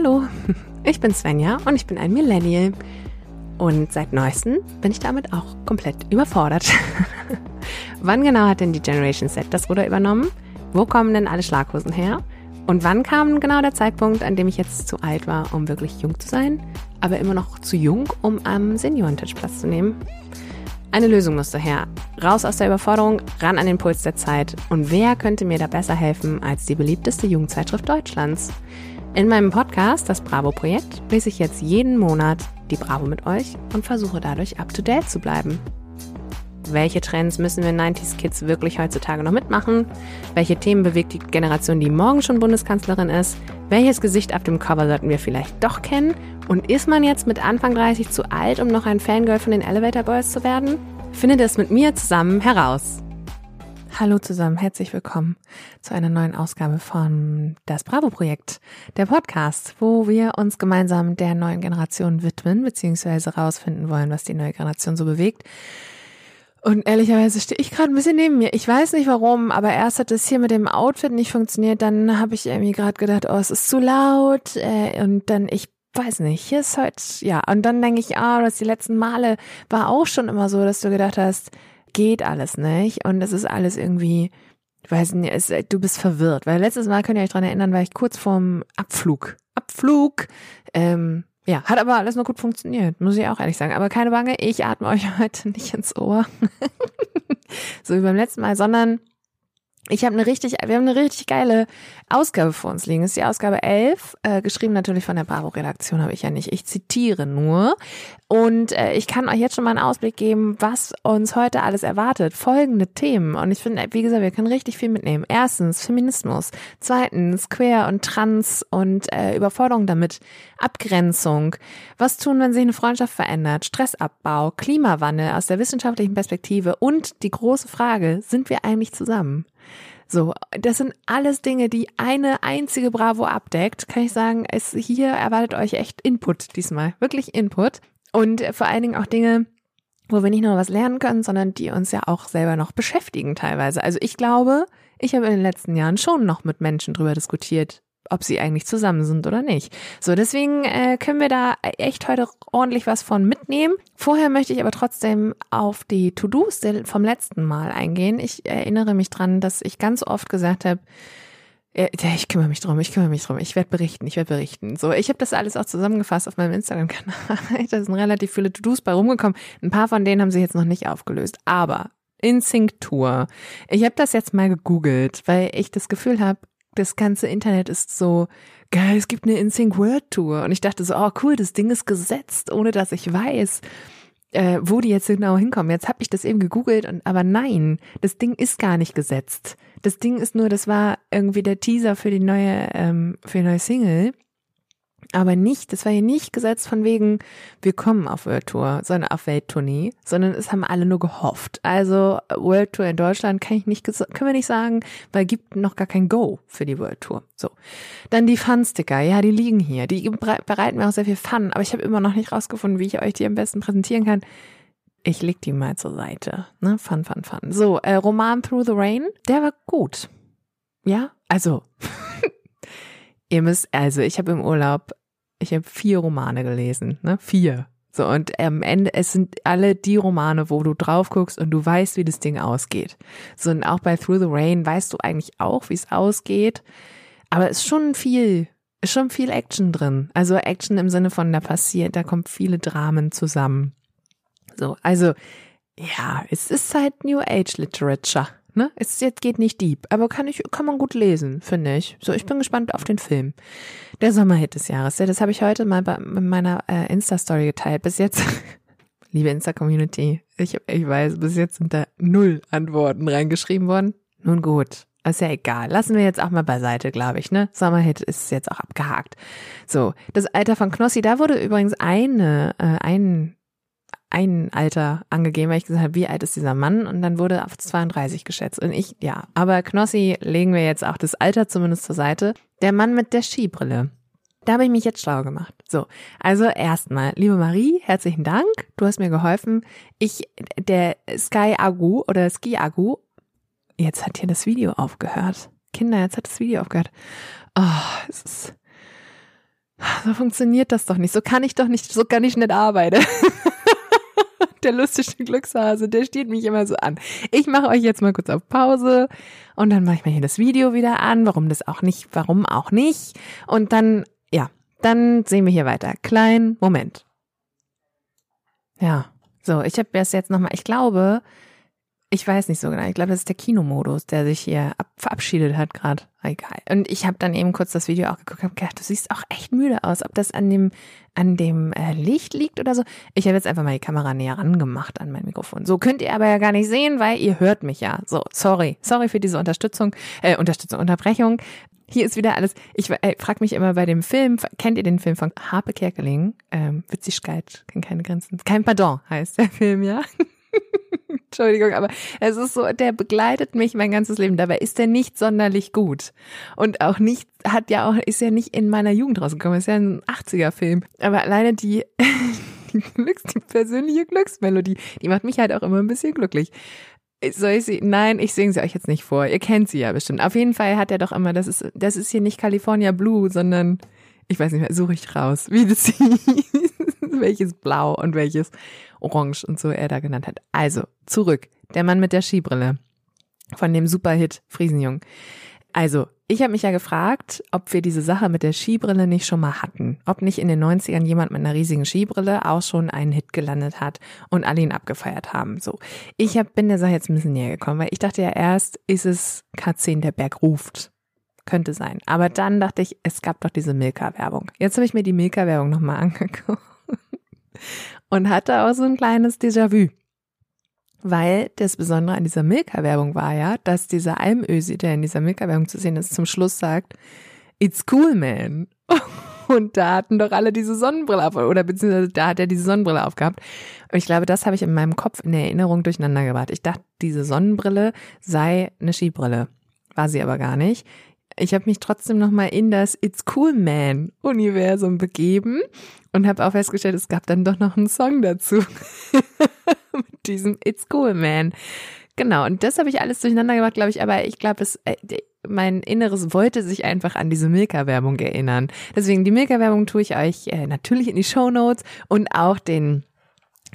Hallo, ich bin Svenja und ich bin ein Millennial. Und seit neuestem bin ich damit auch komplett überfordert. wann genau hat denn die Generation Z das Ruder übernommen? Wo kommen denn alle Schlaghosen her? Und wann kam genau der Zeitpunkt, an dem ich jetzt zu alt war, um wirklich jung zu sein, aber immer noch zu jung, um am Seniorentisch Platz zu nehmen? Eine Lösung musste her. Raus aus der Überforderung, ran an den Puls der Zeit. Und wer könnte mir da besser helfen als die beliebteste Jugendzeitschrift Deutschlands? In meinem Podcast, das Bravo-Projekt, lese ich jetzt jeden Monat die Bravo mit euch und versuche dadurch up-to-date zu bleiben. Welche Trends müssen wir 90s Kids wirklich heutzutage noch mitmachen? Welche Themen bewegt die Generation, die morgen schon Bundeskanzlerin ist? Welches Gesicht auf dem Cover sollten wir vielleicht doch kennen? Und ist man jetzt mit Anfang 30 zu alt, um noch ein Fangirl von den Elevator Boys zu werden? Findet es mit mir zusammen heraus. Hallo zusammen, herzlich willkommen zu einer neuen Ausgabe von Das Bravo Projekt, der Podcast, wo wir uns gemeinsam der neuen Generation widmen, beziehungsweise rausfinden wollen, was die neue Generation so bewegt. Und ehrlicherweise stehe ich gerade ein bisschen neben mir. Ich weiß nicht warum, aber erst hat es hier mit dem Outfit nicht funktioniert. Dann habe ich irgendwie gerade gedacht, oh, es ist zu laut. Äh, und dann, ich weiß nicht, hier ist heute, ja. Und dann denke ich, ah, das die letzten Male war auch schon immer so, dass du gedacht hast, geht alles nicht. Und es ist alles irgendwie, weiß nicht, es, du bist verwirrt. Weil letztes Mal könnt ihr euch dran erinnern, war ich kurz vorm Abflug. Abflug. Ähm, ja, hat aber alles noch gut funktioniert, muss ich auch ehrlich sagen. Aber keine Bange, ich atme euch heute nicht ins Ohr. so wie beim letzten Mal, sondern ich habe eine richtig, wir haben eine richtig geile Ausgabe vor uns liegen. Das ist die Ausgabe 11, äh, geschrieben natürlich von der Bravo-Redaktion, habe ich ja nicht. Ich zitiere nur. Und äh, ich kann euch jetzt schon mal einen Ausblick geben, was uns heute alles erwartet. Folgende Themen. Und ich finde, wie gesagt, wir können richtig viel mitnehmen. Erstens Feminismus. Zweitens Queer und Trans und äh, Überforderung damit. Abgrenzung. Was tun, wenn sich eine Freundschaft verändert? Stressabbau, Klimawandel aus der wissenschaftlichen Perspektive. Und die große Frage, sind wir eigentlich zusammen? So, das sind alles Dinge, die eine einzige Bravo abdeckt. Kann ich sagen, es hier erwartet euch echt Input diesmal. Wirklich Input. Und vor allen Dingen auch Dinge, wo wir nicht nur was lernen können, sondern die uns ja auch selber noch beschäftigen teilweise. Also ich glaube, ich habe in den letzten Jahren schon noch mit Menschen drüber diskutiert, ob sie eigentlich zusammen sind oder nicht. So, deswegen äh, können wir da echt heute ordentlich was von mitnehmen. Vorher möchte ich aber trotzdem auf die To-Dos vom letzten Mal eingehen. Ich erinnere mich dran, dass ich ganz oft gesagt habe, äh, ich kümmere mich drum, ich kümmere mich drum, ich werde berichten, ich werde berichten. So, ich habe das alles auch zusammengefasst auf meinem Instagram-Kanal. Da sind relativ viele To-Dos bei rumgekommen. Ein paar von denen haben sich jetzt noch nicht aufgelöst. Aber in. Ich habe das jetzt mal gegoogelt, weil ich das Gefühl habe, das ganze Internet ist so geil, es gibt eine InSync World Tour. Und ich dachte so, oh cool, das Ding ist gesetzt, ohne dass ich weiß, äh, wo die jetzt genau hinkommen. Jetzt habe ich das eben gegoogelt und aber nein, das Ding ist gar nicht gesetzt. Das Ding ist nur, das war irgendwie der Teaser für die neue, ähm, für die neue Single. Aber nicht, das war hier nicht gesetzt von wegen, wir kommen auf World Tour, sondern auf Welttournee, sondern es haben alle nur gehofft. Also World Tour in Deutschland kann ich nicht, können wir nicht sagen, weil gibt noch gar kein Go für die World Tour. So. Dann die Fun-Sticker, ja, die liegen hier. Die bereiten mir auch sehr viel Fun, aber ich habe immer noch nicht rausgefunden, wie ich euch die am besten präsentieren kann. Ich leg die mal zur Seite. Ne? Fun, fun, fun. So, äh, Roman Through the Rain, der war gut. Ja, also Ihr müsst, also ich habe im Urlaub, ich habe vier Romane gelesen, ne? Vier. So, und am Ende, es sind alle die Romane, wo du drauf guckst und du weißt, wie das Ding ausgeht. So, und auch bei Through the Rain weißt du eigentlich auch, wie es ausgeht. Aber es ist schon viel, ist schon viel Action drin. Also Action im Sinne von, da passiert, da kommen viele Dramen zusammen. So, also, ja, es ist halt New Age Literature. Ne? Es jetzt geht nicht deep, aber kann ich, kann man gut lesen, finde ich. So, ich bin gespannt auf den Film. Der Sommerhit des Jahres. Ja, das habe ich heute mal bei meiner äh, Insta-Story geteilt. Bis jetzt, liebe Insta-Community, ich, ich weiß, bis jetzt sind da null Antworten reingeschrieben worden. Nun gut. Ist ja egal. Lassen wir jetzt auch mal beiseite, glaube ich, ne? Sommerhit ist jetzt auch abgehakt. So, das Alter von Knossi, da wurde übrigens eine, äh, ein ein Alter angegeben, weil ich gesagt habe, wie alt ist dieser Mann? Und dann wurde auf 32 geschätzt. Und ich, ja. Aber Knossi legen wir jetzt auch das Alter zumindest zur Seite. Der Mann mit der Skibrille. Da habe ich mich jetzt schlau gemacht. So, also erstmal, liebe Marie, herzlichen Dank. Du hast mir geholfen. Ich, der Sky Agu oder Ski Agu, jetzt hat hier das Video aufgehört. Kinder, jetzt hat das Video aufgehört. Oh, es ist, so funktioniert das doch nicht. So kann ich doch nicht, so kann ich nicht arbeiten. der lustige Glückshase, der steht mich immer so an. Ich mache euch jetzt mal kurz auf Pause und dann mache ich mir hier das Video wieder an. Warum das auch nicht, warum auch nicht. Und dann, ja, dann sehen wir hier weiter. Klein, Moment. Ja, so, ich habe das jetzt nochmal, ich glaube, ich weiß nicht so genau. Ich glaube, das ist der Kinomodus, der sich hier ab, verabschiedet hat gerade. Egal. Und ich habe dann eben kurz das Video auch geguckt, habe gedacht, du siehst auch echt müde aus. Ob das an dem an dem äh, Licht liegt oder so. Ich habe jetzt einfach mal die Kamera näher rangemacht an mein Mikrofon. So könnt ihr aber ja gar nicht sehen, weil ihr hört mich ja. So, sorry, sorry für diese Unterstützung, äh, Unterstützung, Unterbrechung. Hier ist wieder alles. Ich äh, frage mich immer bei dem Film, kennt ihr den Film von Harpe Kerkeling? Ähm, Witzigkeit kennt keine Grenzen. Kein Pardon heißt der Film, ja. Entschuldigung, aber es ist so, der begleitet mich mein ganzes Leben. Dabei ist er nicht sonderlich gut. Und auch nicht, hat ja auch, ist ja nicht in meiner Jugend rausgekommen. Ist ja ein 80er-Film. Aber alleine die, die, Glücks, die persönliche Glücksmelodie, die macht mich halt auch immer ein bisschen glücklich. Soll ich sie? Nein, ich singe sie euch jetzt nicht vor. Ihr kennt sie ja bestimmt. Auf jeden Fall hat er doch immer, das ist, das ist hier nicht California Blue, sondern ich weiß nicht mehr, suche ich raus, wie das hieß, welches Blau und welches Orange und so er da genannt hat. Also, zurück. Der Mann mit der Skibrille von dem Superhit Friesenjung. Also, ich habe mich ja gefragt, ob wir diese Sache mit der Skibrille nicht schon mal hatten. Ob nicht in den 90ern jemand mit einer riesigen Skibrille auch schon einen Hit gelandet hat und alle ihn abgefeiert haben. So. Ich hab, bin der Sache jetzt ein bisschen näher gekommen, weil ich dachte ja erst, ist es K10 der Berg ruft. Könnte sein. Aber dann dachte ich, es gab doch diese Milka-Werbung. Jetzt habe ich mir die Milka-Werbung nochmal angeguckt und hatte auch so ein kleines Déjà-vu. Weil das Besondere an dieser Milka-Werbung war ja, dass dieser Almösi, der in dieser Milka-Werbung zu sehen ist, zum Schluss sagt, It's cool, man. Und da hatten doch alle diese Sonnenbrille auf, oder beziehungsweise da hat er diese Sonnenbrille aufgehabt. Und ich glaube, das habe ich in meinem Kopf in der Erinnerung durcheinander gebracht. Ich dachte, diese Sonnenbrille sei eine Skibrille. War sie aber gar nicht. Ich habe mich trotzdem nochmal in das It's Cool Man Universum begeben und habe auch festgestellt, es gab dann doch noch einen Song dazu. Mit diesem It's Cool Man. Genau, und das habe ich alles durcheinander gemacht, glaube ich, aber ich glaube, es äh, mein Inneres wollte sich einfach an diese Milka-Werbung erinnern. Deswegen die Milka-Werbung tue ich euch äh, natürlich in die Show Notes und auch den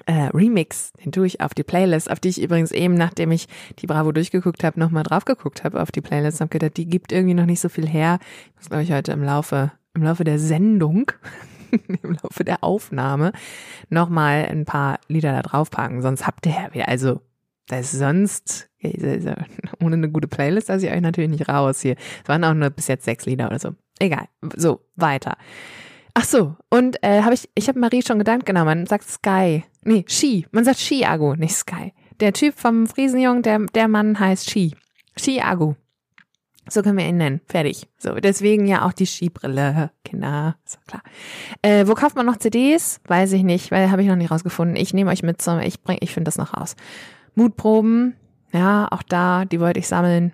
äh, Remix, den tue ich auf die Playlist, auf die ich übrigens eben, nachdem ich die Bravo durchgeguckt habe, nochmal drauf geguckt habe auf die Playlist, habe gedacht, die gibt irgendwie noch nicht so viel her. Ich muss, glaube ich, heute im Laufe, im Laufe der Sendung, im Laufe der Aufnahme, nochmal ein paar Lieder da draufpacken. Sonst habt ihr ja wieder, also das ist sonst, ohne eine gute Playlist lasse ich euch natürlich nicht raus hier. Es waren auch nur bis jetzt sechs Lieder oder so. Egal. So, weiter. Ach so, und äh, habe ich, ich habe Marie schon gedankt, genau, man sagt Sky. Nee, Ski. Man sagt Ski-Agu, nicht Sky. Der Typ vom Friesenjung, der, der Mann heißt Ski. Ski-Agu. So können wir ihn nennen. Fertig. So, deswegen ja auch die Skibrille. Kinder, ist klar. Äh, wo kauft man noch CDs? Weiß ich nicht, weil habe ich noch nicht rausgefunden. Ich nehme euch mit zum, ich bring, ich finde das noch raus. Mutproben, ja, auch da, die wollte ich sammeln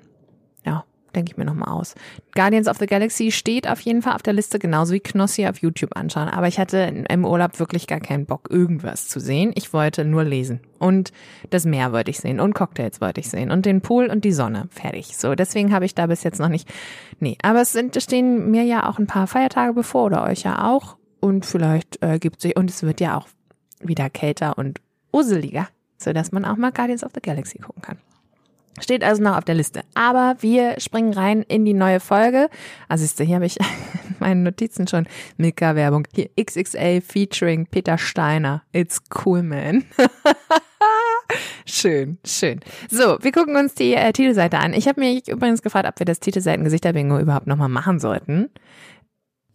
denke ich mir nochmal aus. Guardians of the Galaxy steht auf jeden Fall auf der Liste, genauso wie Knossi auf YouTube anschauen. Aber ich hatte im Urlaub wirklich gar keinen Bock, irgendwas zu sehen. Ich wollte nur lesen. Und das Meer wollte ich sehen. Und Cocktails wollte ich sehen. Und den Pool und die Sonne. Fertig. So, deswegen habe ich da bis jetzt noch nicht. Nee, aber es sind, stehen mir ja auch ein paar Feiertage bevor oder euch ja auch. Und vielleicht äh, gibt sich, und es wird ja auch wieder kälter und useliger, sodass man auch mal Guardians of the Galaxy gucken kann. Steht also noch auf der Liste. Aber wir springen rein in die neue Folge. Also siehst du, hier habe ich meine Notizen schon. Milka-Werbung. Hier XXL featuring Peter Steiner. It's cool, man. schön, schön. So, wir gucken uns die äh, Titelseite an. Ich habe mich übrigens gefragt, ob wir das Titelseiten-Gesichter-Bingo überhaupt nochmal machen sollten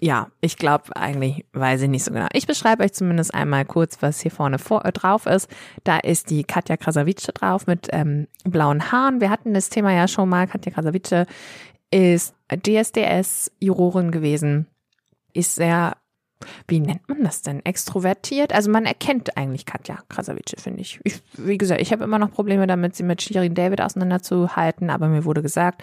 ja, ich glaube eigentlich, weiß ich nicht so genau. Ich beschreibe euch zumindest einmal kurz, was hier vorne vor, äh, drauf ist. Da ist die Katja Krasavice drauf mit ähm, blauen Haaren. Wir hatten das Thema ja schon mal. Katja Krasavice ist DSDS-Jurorin gewesen, ist sehr, wie nennt man das denn? Extrovertiert? Also man erkennt eigentlich Katja Krasavice, finde ich. ich. Wie gesagt, ich habe immer noch Probleme damit, sie mit Shirin David auseinanderzuhalten, aber mir wurde gesagt,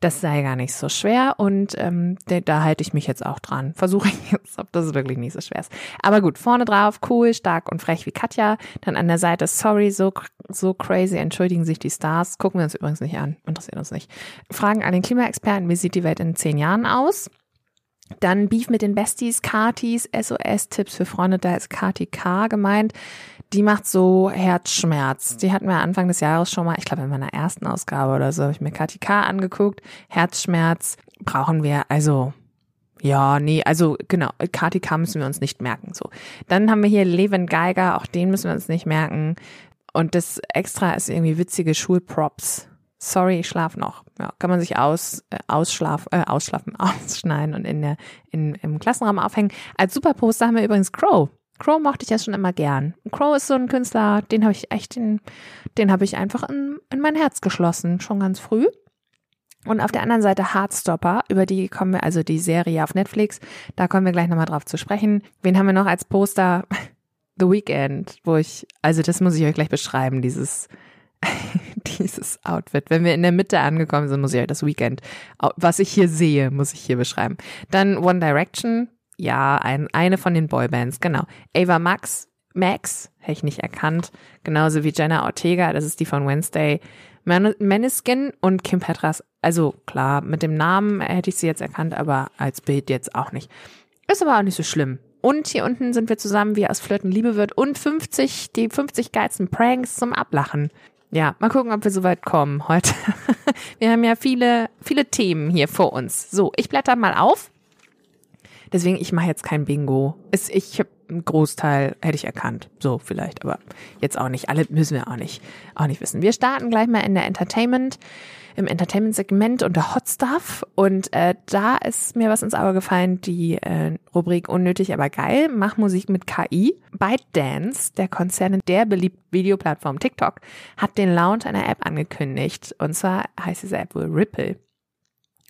das sei gar nicht so schwer und ähm, da, da halte ich mich jetzt auch dran. Versuche ich jetzt, ob das wirklich nicht so schwer ist. Aber gut, vorne drauf, cool, stark und frech wie Katja. Dann an der Seite, sorry, so, so crazy, entschuldigen sich die Stars. Gucken wir uns übrigens nicht an, interessiert uns nicht. Fragen an den Klimaexperten, wie sieht die Welt in zehn Jahren aus? Dann Beef mit den Besties, Katis, SOS-Tipps für Freunde, da ist Kati K gemeint. Die macht so Herzschmerz. Die hatten wir Anfang des Jahres schon mal, ich glaube in meiner ersten Ausgabe oder so, habe ich mir Kati K angeguckt. Herzschmerz brauchen wir, also ja, nee, also genau, Kati K müssen wir uns nicht merken. So. Dann haben wir hier Levin Geiger, auch den müssen wir uns nicht merken. Und das extra ist irgendwie witzige Schulprops sorry, ich schlaf noch. Ja, kann man sich aus, äh, ausschlaf, äh, ausschlafen, ausschneiden und in der, in, im Klassenraum aufhängen. Als Superposter haben wir übrigens Crow. Crow mochte ich ja schon immer gern. Crow ist so ein Künstler, den habe ich echt, den, den habe ich einfach in, in mein Herz geschlossen, schon ganz früh. Und auf der anderen Seite Heartstopper, über die kommen wir, also die Serie auf Netflix, da kommen wir gleich nochmal drauf zu sprechen. Wen haben wir noch als Poster? The Weekend, wo ich, also das muss ich euch gleich beschreiben, dieses, dieses Outfit. Wenn wir in der Mitte angekommen sind, muss ich euch das Weekend, was ich hier sehe, muss ich hier beschreiben. Dann One Direction, ja, ein, eine von den Boybands, genau. Ava Max, Max, hätte ich nicht erkannt, genauso wie Jenna Ortega, das ist die von Wednesday. Meniskin und Kim Petras, also klar, mit dem Namen hätte ich sie jetzt erkannt, aber als Bild jetzt auch nicht. Ist aber auch nicht so schlimm. Und hier unten sind wir zusammen, wie aus Flirten Liebe wird und 50, die 50 geilsten Pranks zum Ablachen. Ja, mal gucken, ob wir so weit kommen heute. wir haben ja viele, viele Themen hier vor uns. So, ich blätter mal auf. Deswegen, ich mache jetzt kein Bingo. ich habe einen Großteil hätte ich erkannt. So vielleicht, aber jetzt auch nicht. Alle müssen wir auch nicht, auch nicht wissen. Wir starten gleich mal in der Entertainment im Entertainment-Segment unter Hot Stuff. Und äh, da ist mir was ins Auge gefallen, die äh, Rubrik Unnötig, aber geil. Mach Musik mit KI. ByteDance, der Konzern der beliebten Videoplattform TikTok, hat den Launch einer App angekündigt. Und zwar heißt diese App wohl Ripple.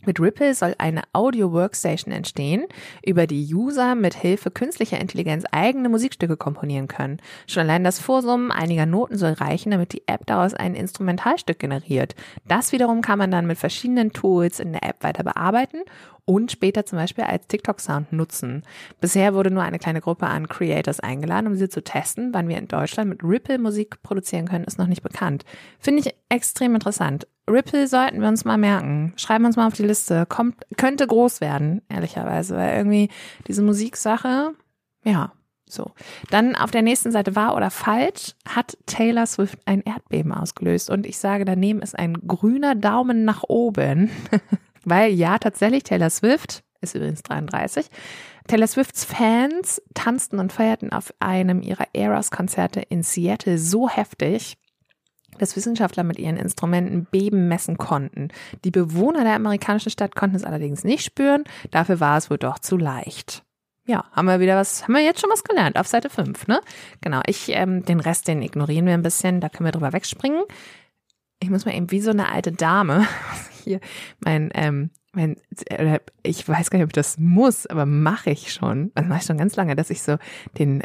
Mit Ripple soll eine Audio-Workstation entstehen, über die User mit Hilfe künstlicher Intelligenz eigene Musikstücke komponieren können. Schon allein das Vorsummen einiger Noten soll reichen, damit die App daraus ein Instrumentalstück generiert. Das wiederum kann man dann mit verschiedenen Tools in der App weiter bearbeiten und später zum Beispiel als TikTok-Sound nutzen. Bisher wurde nur eine kleine Gruppe an Creators eingeladen, um sie zu testen. Wann wir in Deutschland mit Ripple Musik produzieren können, ist noch nicht bekannt. Finde ich extrem interessant. Ripple sollten wir uns mal merken. Schreiben wir uns mal auf die Liste. Kommt, könnte groß werden, ehrlicherweise, weil irgendwie diese Musiksache, ja, so. Dann auf der nächsten Seite wahr oder falsch hat Taylor Swift ein Erdbeben ausgelöst. Und ich sage, daneben ist ein grüner Daumen nach oben. Weil ja, tatsächlich, Taylor Swift ist übrigens 33. Taylor Swifts Fans tanzten und feierten auf einem ihrer Eras-Konzerte in Seattle so heftig, dass Wissenschaftler mit ihren Instrumenten Beben messen konnten. Die Bewohner der amerikanischen Stadt konnten es allerdings nicht spüren, dafür war es wohl doch zu leicht. Ja, haben wir wieder was, haben wir jetzt schon was gelernt auf Seite 5, ne? Genau, ich, ähm, den Rest, den ignorieren wir ein bisschen, da können wir drüber wegspringen. Ich muss mal eben wie so eine alte Dame hier mein, ähm, mein, ich weiß gar nicht, ob ich das muss, aber mache ich schon. Das mache ich schon ganz lange, dass ich so den,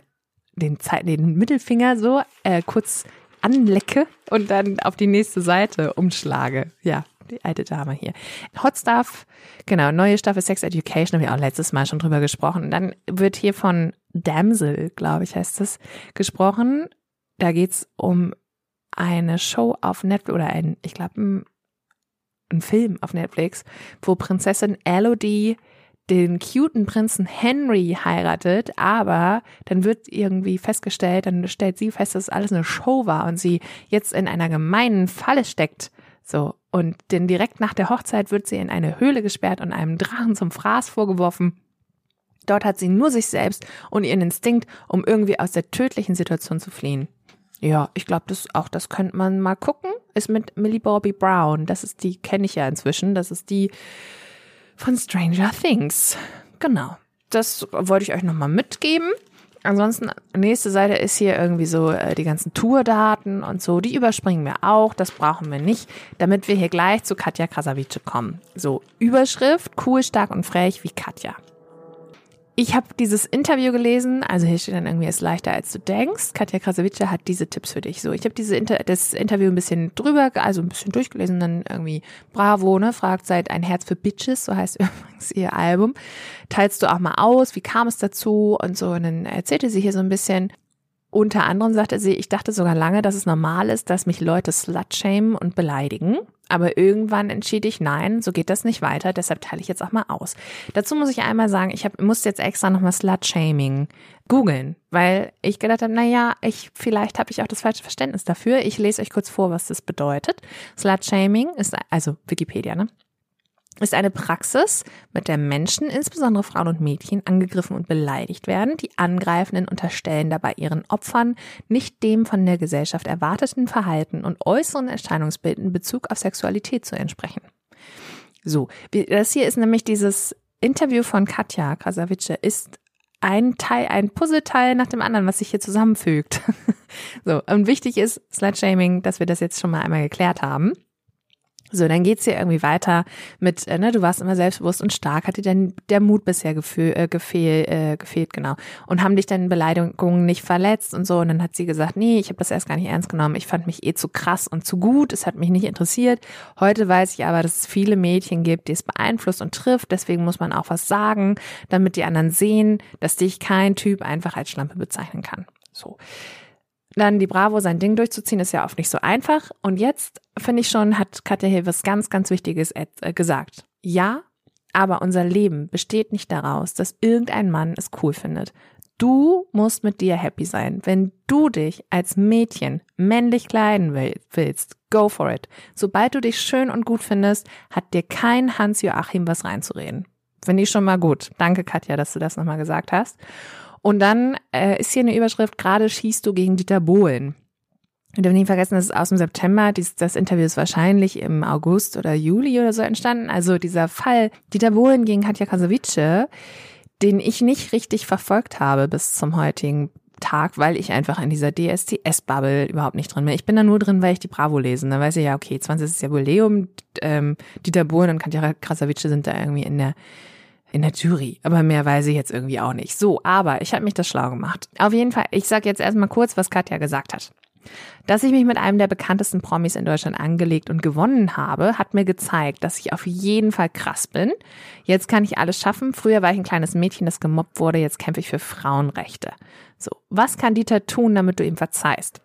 den, Zeit, den Mittelfinger so äh, kurz anlecke und dann auf die nächste Seite umschlage. Ja, die alte Dame hier. Hot Stuff, genau, neue Staffel Sex Education, haben wir auch letztes Mal schon drüber gesprochen. Dann wird hier von Damsel, glaube ich, heißt es, gesprochen. Da geht's um eine Show auf Netflix oder ein, ich glaube, ein, ein Film auf Netflix, wo Prinzessin Elodie den cuten Prinzen Henry heiratet, aber dann wird irgendwie festgestellt, dann stellt sie fest, dass es alles eine Show war und sie jetzt in einer gemeinen Falle steckt. So. Und denn direkt nach der Hochzeit wird sie in eine Höhle gesperrt und einem Drachen zum Fraß vorgeworfen. Dort hat sie nur sich selbst und ihren Instinkt, um irgendwie aus der tödlichen Situation zu fliehen. Ja, ich glaube, das auch das könnte man mal gucken. Ist mit Millie Bobby Brown. Das ist die kenne ich ja inzwischen. Das ist die von Stranger Things. Genau. Das wollte ich euch nochmal mitgeben. Ansonsten, nächste Seite ist hier irgendwie so äh, die ganzen Tourdaten und so. Die überspringen wir auch. Das brauchen wir nicht, damit wir hier gleich zu Katja Krasavice kommen. So, Überschrift, cool, stark und frech wie Katja. Ich habe dieses Interview gelesen, also hier steht dann irgendwie, es ist leichter als du denkst. Katja Krasavice hat diese Tipps für dich. So, ich habe diese Inter das Interview ein bisschen drüber, also ein bisschen durchgelesen, dann irgendwie Bravo, ne, fragt seit ein Herz für Bitches, so heißt übrigens ihr Album. Teilst du auch mal aus, wie kam es dazu und so. Und dann erzählte sie hier so ein bisschen. Unter anderem sagte sie, ich dachte sogar lange, dass es normal ist, dass mich Leute slutshamen und beleidigen. Aber irgendwann entschied ich, nein, so geht das nicht weiter, deshalb teile ich jetzt auch mal aus. Dazu muss ich einmal sagen, ich hab, musste jetzt extra nochmal Slut-Shaming googeln, weil ich gedacht habe, naja, ich, vielleicht habe ich auch das falsche Verständnis dafür. Ich lese euch kurz vor, was das bedeutet. Slut-Shaming ist, also Wikipedia, ne? Ist eine Praxis, mit der Menschen, insbesondere Frauen und Mädchen, angegriffen und beleidigt werden. Die Angreifenden unterstellen dabei ihren Opfern nicht dem von der Gesellschaft erwarteten Verhalten und äußeren Erscheinungsbild in Bezug auf Sexualität zu entsprechen. So, das hier ist nämlich dieses Interview von Katja Krasavice ist ein Teil, ein Puzzleteil nach dem anderen, was sich hier zusammenfügt. so, und wichtig ist Slutshaming, dass wir das jetzt schon mal einmal geklärt haben. So, dann geht's hier irgendwie weiter mit, äh, ne, du warst immer selbstbewusst und stark, hat dir denn der Mut bisher gefühl, äh, gefehl, äh, gefehlt, genau. Und haben dich dann Beleidigungen nicht verletzt und so. Und dann hat sie gesagt, nee, ich habe das erst gar nicht ernst genommen. Ich fand mich eh zu krass und zu gut. Es hat mich nicht interessiert. Heute weiß ich aber, dass es viele Mädchen gibt, die es beeinflusst und trifft. Deswegen muss man auch was sagen, damit die anderen sehen, dass dich kein Typ einfach als Schlampe bezeichnen kann. So dann die Bravo sein Ding durchzuziehen, ist ja oft nicht so einfach. Und jetzt, finde ich schon, hat Katja hier was ganz, ganz Wichtiges äh, gesagt. Ja, aber unser Leben besteht nicht daraus, dass irgendein Mann es cool findet. Du musst mit dir happy sein. Wenn du dich als Mädchen männlich kleiden willst, go for it. Sobald du dich schön und gut findest, hat dir kein Hans-Joachim was reinzureden. Finde ich schon mal gut. Danke, Katja, dass du das nochmal gesagt hast. Und dann äh, ist hier eine Überschrift, gerade schießt du gegen Dieter Bohlen. Und darf nicht vergessen, das ist aus dem September. Das Interview ist wahrscheinlich im August oder Juli oder so entstanden. Also dieser Fall Dieter Bohlen gegen Katja Kasowice, den ich nicht richtig verfolgt habe bis zum heutigen Tag, weil ich einfach in dieser DSDS-Bubble überhaupt nicht drin bin. Ich bin da nur drin, weil ich die Bravo lese. Da weiß ich ja, okay, 20. Jubiläum, ähm, Dieter Bohlen und Katja Krasavice sind da irgendwie in der in der Jury. Aber mehr weiß ich jetzt irgendwie auch nicht. So, aber ich habe mich das schlau gemacht. Auf jeden Fall, ich sage jetzt erstmal kurz, was Katja gesagt hat. Dass ich mich mit einem der bekanntesten Promis in Deutschland angelegt und gewonnen habe, hat mir gezeigt, dass ich auf jeden Fall krass bin. Jetzt kann ich alles schaffen. Früher war ich ein kleines Mädchen, das gemobbt wurde. Jetzt kämpfe ich für Frauenrechte. So, was kann Dieter tun, damit du ihm verzeihst?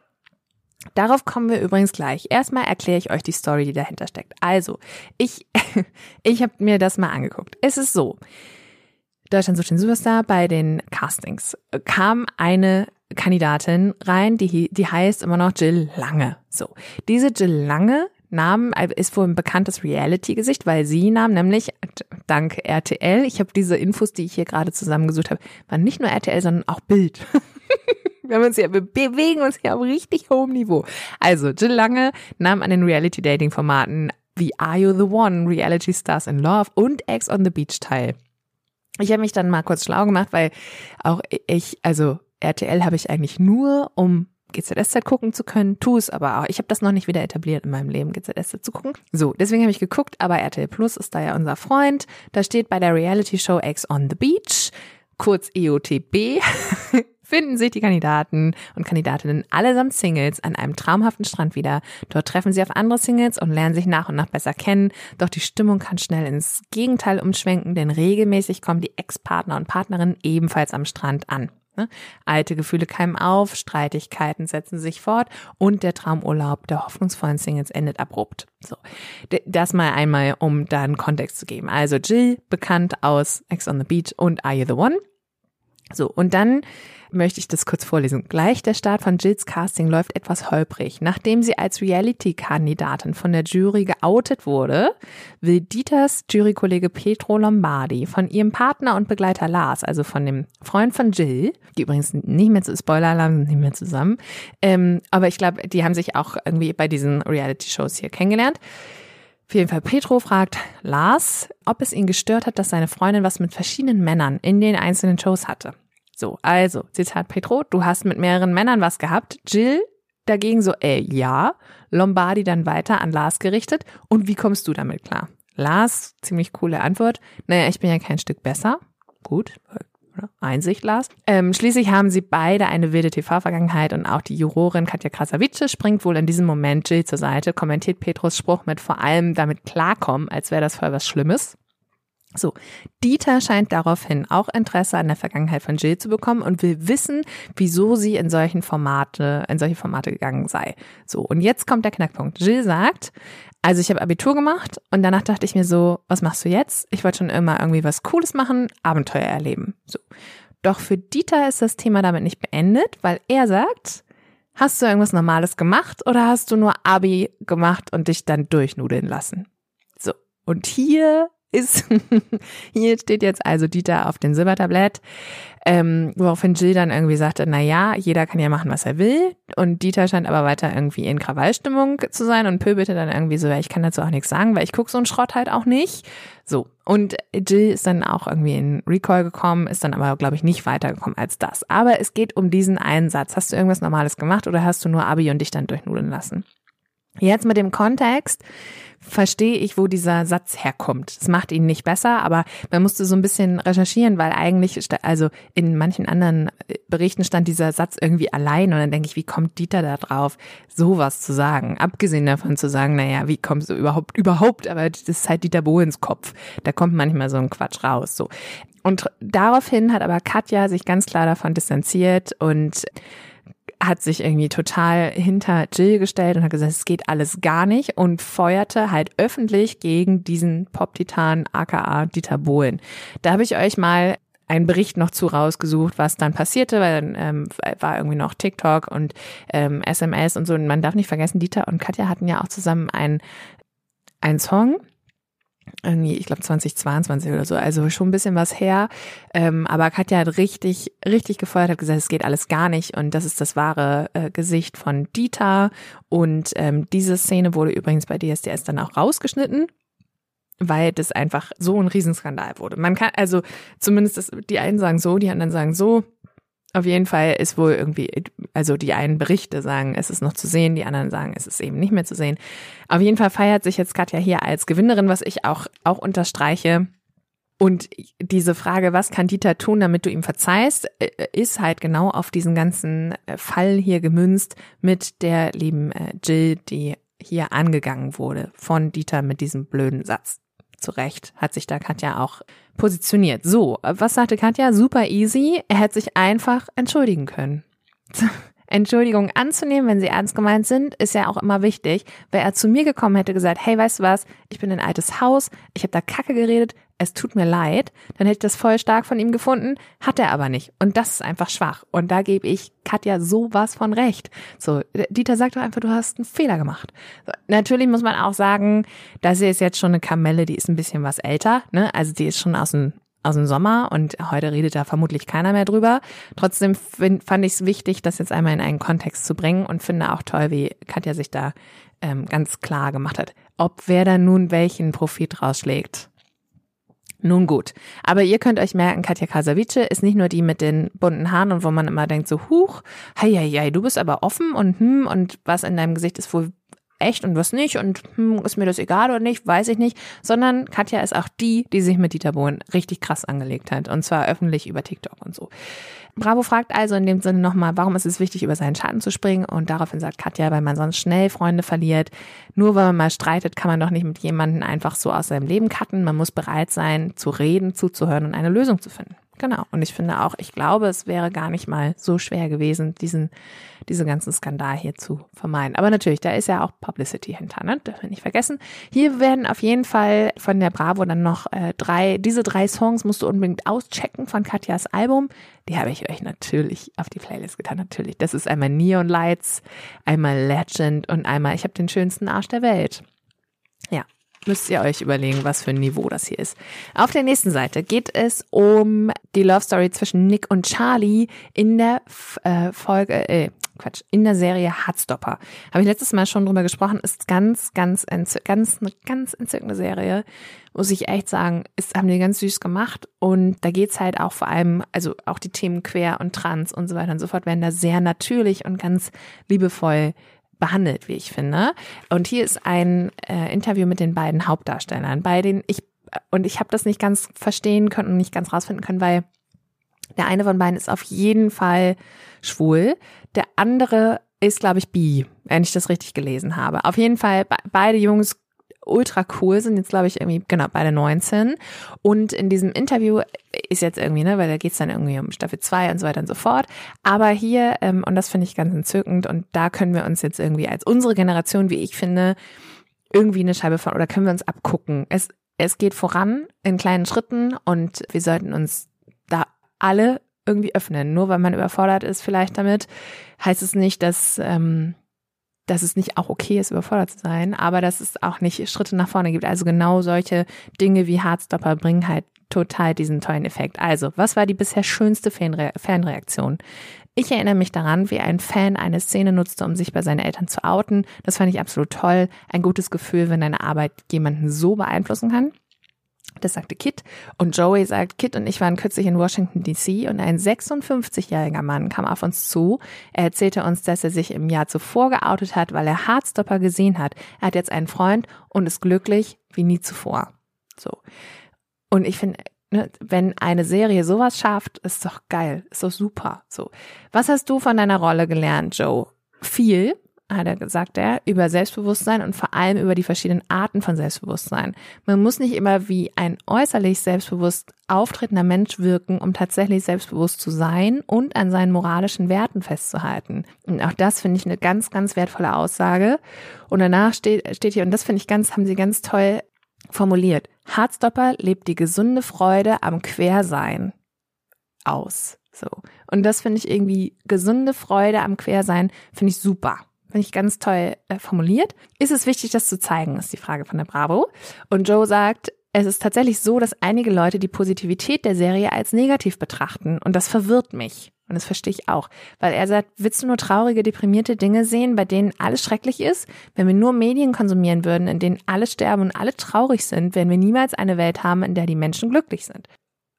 Darauf kommen wir übrigens gleich. Erstmal erkläre ich euch die Story, die dahinter steckt. Also, ich, ich habe mir das mal angeguckt. Es ist so, Deutschland sucht den Superstar bei den Castings kam eine Kandidatin rein, die, die heißt immer noch Jill Lange. So, diese Jill Lange nahm, ist wohl ein bekanntes Reality-Gesicht, weil sie nahm nämlich, dank RTL, ich habe diese Infos, die ich hier gerade zusammengesucht habe, waren nicht nur RTL, sondern auch Bild. Wir, haben uns ja, wir bewegen uns hier auf richtig hohem Niveau. Also, Jill Lange nahm an den Reality-Dating-Formaten wie Are You the One, Reality Stars in Love und Ex on the Beach teil. Ich habe mich dann mal kurz schlau gemacht, weil auch ich, also RTL habe ich eigentlich nur, um GZSZ gucken zu können, tu es aber auch. Ich habe das noch nicht wieder etabliert in meinem Leben, GZSZ zu gucken. So, deswegen habe ich geguckt, aber RTL Plus ist da ja unser Freund. Da steht bei der Reality Show Ex on the Beach, kurz EOTB, finden sich die Kandidaten und Kandidatinnen allesamt Singles an einem traumhaften Strand wieder. Dort treffen sie auf andere Singles und lernen sich nach und nach besser kennen. Doch die Stimmung kann schnell ins Gegenteil umschwenken, denn regelmäßig kommen die Ex-Partner und Partnerinnen ebenfalls am Strand an. Ne? Alte Gefühle keimen auf, Streitigkeiten setzen sich fort und der Traumurlaub der hoffnungsvollen Singles endet abrupt. So, das mal einmal, um da einen Kontext zu geben. Also Jill, bekannt aus Ex on the Beach und Are You the One? So, und dann möchte ich das kurz vorlesen. Gleich der Start von Jills Casting läuft etwas holprig. Nachdem sie als Reality-Kandidatin von der Jury geoutet wurde, will Dieters Jurykollege Petro Lombardi von ihrem Partner und Begleiter Lars, also von dem Freund von Jill, die übrigens nicht mehr zu Spoiler-Alarm, nicht mehr zusammen, ähm, aber ich glaube, die haben sich auch irgendwie bei diesen Reality-Shows hier kennengelernt. Auf jeden Fall, Petro fragt Lars, ob es ihn gestört hat, dass seine Freundin was mit verschiedenen Männern in den einzelnen Shows hatte. So, also, Zitat Petro, du hast mit mehreren Männern was gehabt. Jill dagegen so, ey, ja. Lombardi dann weiter an Lars gerichtet. Und wie kommst du damit klar? Lars, ziemlich coole Antwort. Naja, ich bin ja kein Stück besser. Gut, Einsicht, Lars. Ähm, schließlich haben sie beide eine wilde TV-Vergangenheit und auch die Jurorin Katja Krasavice springt wohl in diesem Moment Jill zur Seite, kommentiert Petros Spruch mit vor allem damit klarkommen, als wäre das voll was Schlimmes. So, Dieter scheint daraufhin auch Interesse an der Vergangenheit von Jill zu bekommen und will wissen, wieso sie in solchen Formate, in solche Formate gegangen sei. So, und jetzt kommt der Knackpunkt. Jill sagt, Also ich habe Abitur gemacht und danach dachte ich mir so, was machst du jetzt? Ich wollte schon immer irgendwie was Cooles machen, Abenteuer erleben. So. Doch für Dieter ist das Thema damit nicht beendet, weil er sagt, hast du irgendwas Normales gemacht oder hast du nur Abi gemacht und dich dann durchnudeln lassen? So. Und hier ist, hier steht jetzt also Dieter auf dem Silbertablett, ähm, woraufhin Jill dann irgendwie sagte, na ja, jeder kann ja machen, was er will. Und Dieter scheint aber weiter irgendwie in Krawallstimmung zu sein und pöbelte dann irgendwie so, ja, ich kann dazu auch nichts sagen, weil ich gucke so einen Schrott halt auch nicht. So. Und Jill ist dann auch irgendwie in Recall gekommen, ist dann aber, glaube ich, nicht weitergekommen als das. Aber es geht um diesen einen Satz. Hast du irgendwas Normales gemacht oder hast du nur Abi und dich dann durchnudeln lassen? Jetzt mit dem Kontext verstehe ich, wo dieser Satz herkommt. Es macht ihn nicht besser, aber man musste so ein bisschen recherchieren, weil eigentlich, also in manchen anderen äh, Berichten stand dieser Satz irgendwie allein und dann denke ich, wie kommt Dieter da drauf, sowas zu sagen? Abgesehen davon zu sagen, naja, wie kommst du überhaupt, überhaupt, aber das ist halt Dieter Bohlens Kopf. Da kommt manchmal so ein Quatsch raus, so. Und daraufhin hat aber Katja sich ganz klar davon distanziert und hat sich irgendwie total hinter Jill gestellt und hat gesagt, es geht alles gar nicht und feuerte halt öffentlich gegen diesen Pop-Titan aka Dieter Bohlen. Da habe ich euch mal einen Bericht noch zu rausgesucht, was dann passierte, weil dann ähm, war irgendwie noch TikTok und ähm, SMS und so. Und man darf nicht vergessen, Dieter und Katja hatten ja auch zusammen einen, einen Song, ich glaube 2022 oder so, also schon ein bisschen was her. Ähm, aber Katja hat richtig, richtig gefeuert, hat gesagt, es geht alles gar nicht und das ist das wahre äh, Gesicht von Dieter. Und ähm, diese Szene wurde übrigens bei DSDS dann auch rausgeschnitten weil das einfach so ein Riesenskandal wurde. Man kann, also zumindest das, die einen sagen so, die anderen sagen so. Auf jeden Fall ist wohl irgendwie, also die einen Berichte sagen, es ist noch zu sehen, die anderen sagen, es ist eben nicht mehr zu sehen. Auf jeden Fall feiert sich jetzt Katja hier als Gewinnerin, was ich auch, auch unterstreiche. Und diese Frage, was kann Dieter tun, damit du ihm verzeihst, äh, ist halt genau auf diesen ganzen äh, Fall hier gemünzt mit der lieben äh, Jill, die hier angegangen wurde von Dieter mit diesem blöden Satz zu Recht hat sich da Katja auch positioniert. So, was sagte Katja? Super easy. Er hätte sich einfach entschuldigen können. Entschuldigung anzunehmen, wenn sie ernst gemeint sind, ist ja auch immer wichtig. Wäre er zu mir gekommen, hätte gesagt, hey, weißt du was, ich bin ein altes Haus, ich habe da Kacke geredet, es tut mir leid, dann hätte ich das voll stark von ihm gefunden, hat er aber nicht. Und das ist einfach schwach. Und da gebe ich Katja sowas von recht. So, Dieter sagt doch einfach, du hast einen Fehler gemacht. So, natürlich muss man auch sagen, das ist jetzt schon eine Kamelle, die ist ein bisschen was älter, ne? Also die ist schon aus dem aus dem Sommer und heute redet da vermutlich keiner mehr drüber. Trotzdem find, fand ich es wichtig, das jetzt einmal in einen Kontext zu bringen und finde auch toll, wie Katja sich da ähm, ganz klar gemacht hat. Ob wer da nun welchen Profit rausschlägt, nun gut, aber ihr könnt euch merken, Katja Kasavice ist nicht nur die mit den bunten Haaren und wo man immer denkt so, huch, hei, hei, hei, du bist aber offen und hm, und was in deinem Gesicht ist wohl echt und was nicht und hm, ist mir das egal oder nicht, weiß ich nicht, sondern Katja ist auch die, die sich mit Dieter Bohlen richtig krass angelegt hat und zwar öffentlich über TikTok und so. Bravo fragt also in dem Sinne nochmal, warum ist es wichtig, über seinen Schatten zu springen und daraufhin sagt Katja, weil man sonst schnell Freunde verliert. Nur weil man mal streitet, kann man doch nicht mit jemandem einfach so aus seinem Leben cutten. Man muss bereit sein, zu reden, zuzuhören und eine Lösung zu finden. Genau. Und ich finde auch, ich glaube, es wäre gar nicht mal so schwer gewesen, diesen, diesen ganzen Skandal hier zu vermeiden. Aber natürlich, da ist ja auch Publicity hinter, ne? Dürfen wir nicht vergessen. Hier werden auf jeden Fall von der Bravo dann noch äh, drei, diese drei Songs musst du unbedingt auschecken von Katjas Album. Die habe ich euch natürlich auf die Playlist getan, natürlich. Das ist einmal Neon Lights, einmal Legend und einmal Ich habe den schönsten Arsch der Welt. Ja, müsst ihr euch überlegen, was für ein Niveau das hier ist. Auf der nächsten Seite geht es um die Love Story zwischen Nick und Charlie in der äh, Folge, äh, Quatsch, in der Serie Hardstopper. Habe ich letztes Mal schon drüber gesprochen, ist ganz, ganz, ganz, eine ganz entzückende Serie. Muss ich echt sagen, ist, haben die ganz süß gemacht. Und da geht's halt auch vor allem, also auch die Themen quer und trans und so weiter und so fort werden da sehr natürlich und ganz liebevoll behandelt, wie ich finde. Und hier ist ein äh, Interview mit den beiden Hauptdarstellern, bei denen ich und ich habe das nicht ganz verstehen können und nicht ganz rausfinden können, weil der eine von beiden ist auf jeden Fall schwul, der andere ist, glaube ich, bi, wenn ich das richtig gelesen habe. Auf jeden Fall beide Jungs ultra cool, sind jetzt, glaube ich, irgendwie, genau, beide 19. Und in diesem Interview ist jetzt irgendwie, ne, weil da geht's dann irgendwie um Staffel 2 und so weiter und so fort. Aber hier, ähm, und das finde ich ganz entzückend, und da können wir uns jetzt irgendwie als unsere Generation, wie ich finde, irgendwie eine Scheibe von oder können wir uns abgucken? Es, es geht voran in kleinen Schritten und wir sollten uns da alle irgendwie öffnen. Nur weil man überfordert ist vielleicht damit, heißt es nicht, dass, ähm, dass es nicht auch okay ist, überfordert zu sein, aber dass es auch nicht Schritte nach vorne gibt. Also genau solche Dinge wie Hardstopper bringen halt total diesen tollen Effekt. Also, was war die bisher schönste Fanre Fanreaktion? Ich erinnere mich daran, wie ein Fan eine Szene nutzte, um sich bei seinen Eltern zu outen. Das fand ich absolut toll. Ein gutes Gefühl, wenn deine Arbeit jemanden so beeinflussen kann. Das sagte Kit. Und Joey sagt, Kit und ich waren kürzlich in Washington DC und ein 56-jähriger Mann kam auf uns zu. Er erzählte uns, dass er sich im Jahr zuvor geoutet hat, weil er Hardstopper gesehen hat. Er hat jetzt einen Freund und ist glücklich wie nie zuvor. So. Und ich finde, ne, wenn eine Serie sowas schafft, ist doch geil, ist doch super. So. Was hast du von deiner Rolle gelernt, Joe? Viel, hat er gesagt, er, über Selbstbewusstsein und vor allem über die verschiedenen Arten von Selbstbewusstsein. Man muss nicht immer wie ein äußerlich selbstbewusst auftretender Mensch wirken, um tatsächlich selbstbewusst zu sein und an seinen moralischen Werten festzuhalten. Und auch das finde ich eine ganz, ganz wertvolle Aussage. Und danach steht, steht hier, und das finde ich ganz, haben sie ganz toll formuliert. Hardstopper lebt die gesunde Freude am Quersein aus. So. Und das finde ich irgendwie gesunde Freude am Quersein, finde ich super. Finde ich ganz toll äh, formuliert. Ist es wichtig, das zu zeigen, ist die Frage von der Bravo. Und Joe sagt, es ist tatsächlich so, dass einige Leute die Positivität der Serie als negativ betrachten. Und das verwirrt mich. Und das verstehe ich auch. Weil er sagt, willst du nur traurige, deprimierte Dinge sehen, bei denen alles schrecklich ist? Wenn wir nur Medien konsumieren würden, in denen alle sterben und alle traurig sind, werden wir niemals eine Welt haben, in der die Menschen glücklich sind.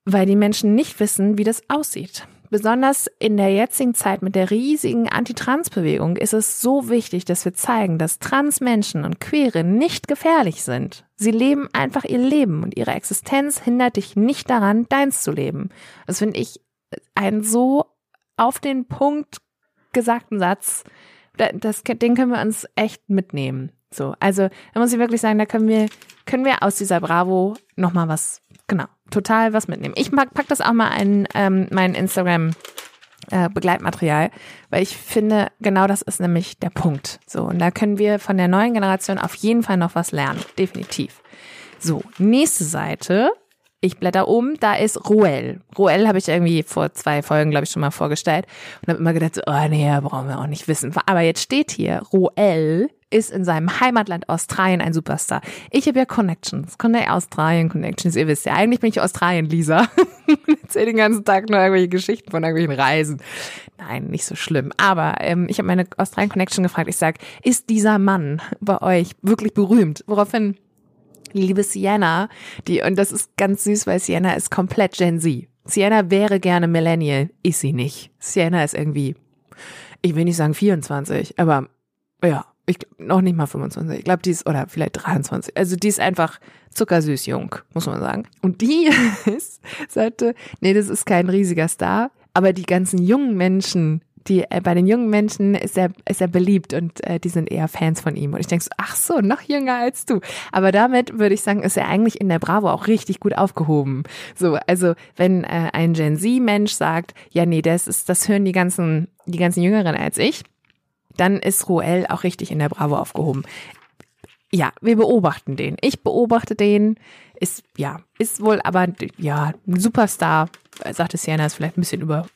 Weil die Menschen nicht wissen, wie das aussieht. Besonders in der jetzigen Zeit mit der riesigen Anti-Trans-Bewegung ist es so wichtig, dass wir zeigen, dass Trans-Menschen und Queere nicht gefährlich sind. Sie leben einfach ihr Leben und ihre Existenz hindert dich nicht daran, deins zu leben. Das finde ich ein so auf den Punkt gesagten Satz, das, den können wir uns echt mitnehmen. So, also da muss ich wirklich sagen, da können wir, können wir aus dieser Bravo nochmal was, genau, total was mitnehmen. Ich pack, pack das auch mal in ähm, mein Instagram äh, Begleitmaterial, weil ich finde, genau das ist nämlich der Punkt. So, und da können wir von der neuen Generation auf jeden Fall noch was lernen. Definitiv. So, nächste Seite ich blätter um, da ist Ruel. Ruel habe ich irgendwie vor zwei Folgen, glaube ich, schon mal vorgestellt und habe immer gedacht, so, oh nee, brauchen wir auch nicht wissen. Aber jetzt steht hier, Ruel ist in seinem Heimatland Australien ein Superstar. Ich habe ja Connections, Connect Australien Connections. Ihr wisst ja, eigentlich bin ich Australien, Lisa. Erzähle den ganzen Tag nur irgendwelche Geschichten von irgendwelchen Reisen. Nein, nicht so schlimm. Aber ähm, ich habe meine Australien Connection gefragt. Ich sag, ist dieser Mann bei euch wirklich berühmt? Woraufhin liebe Sienna, die, und das ist ganz süß, weil Sienna ist komplett Gen Z. Sienna wäre gerne Millennial, ist sie nicht. Sienna ist irgendwie, ich will nicht sagen 24, aber ja, ich noch nicht mal 25. Ich glaube, die ist, oder vielleicht 23. Also die ist einfach zuckersüß jung, muss man sagen. Und die ist, sagte, nee, das ist kein riesiger Star, aber die ganzen jungen Menschen, die äh, bei den jungen Menschen ist er ist er beliebt und äh, die sind eher Fans von ihm und ich denke so, ach so, noch jünger als du. Aber damit würde ich sagen, ist er eigentlich in der Bravo auch richtig gut aufgehoben. So, also wenn äh, ein Gen Z Mensch sagt, ja nee, das ist das hören die ganzen die ganzen Jüngeren als ich, dann ist Ruel auch richtig in der Bravo aufgehoben. Ja, wir beobachten den. Ich beobachte den. Ist, ja, ist wohl aber, ja, ein Superstar, sagte Sienna, ist vielleicht ein bisschen über,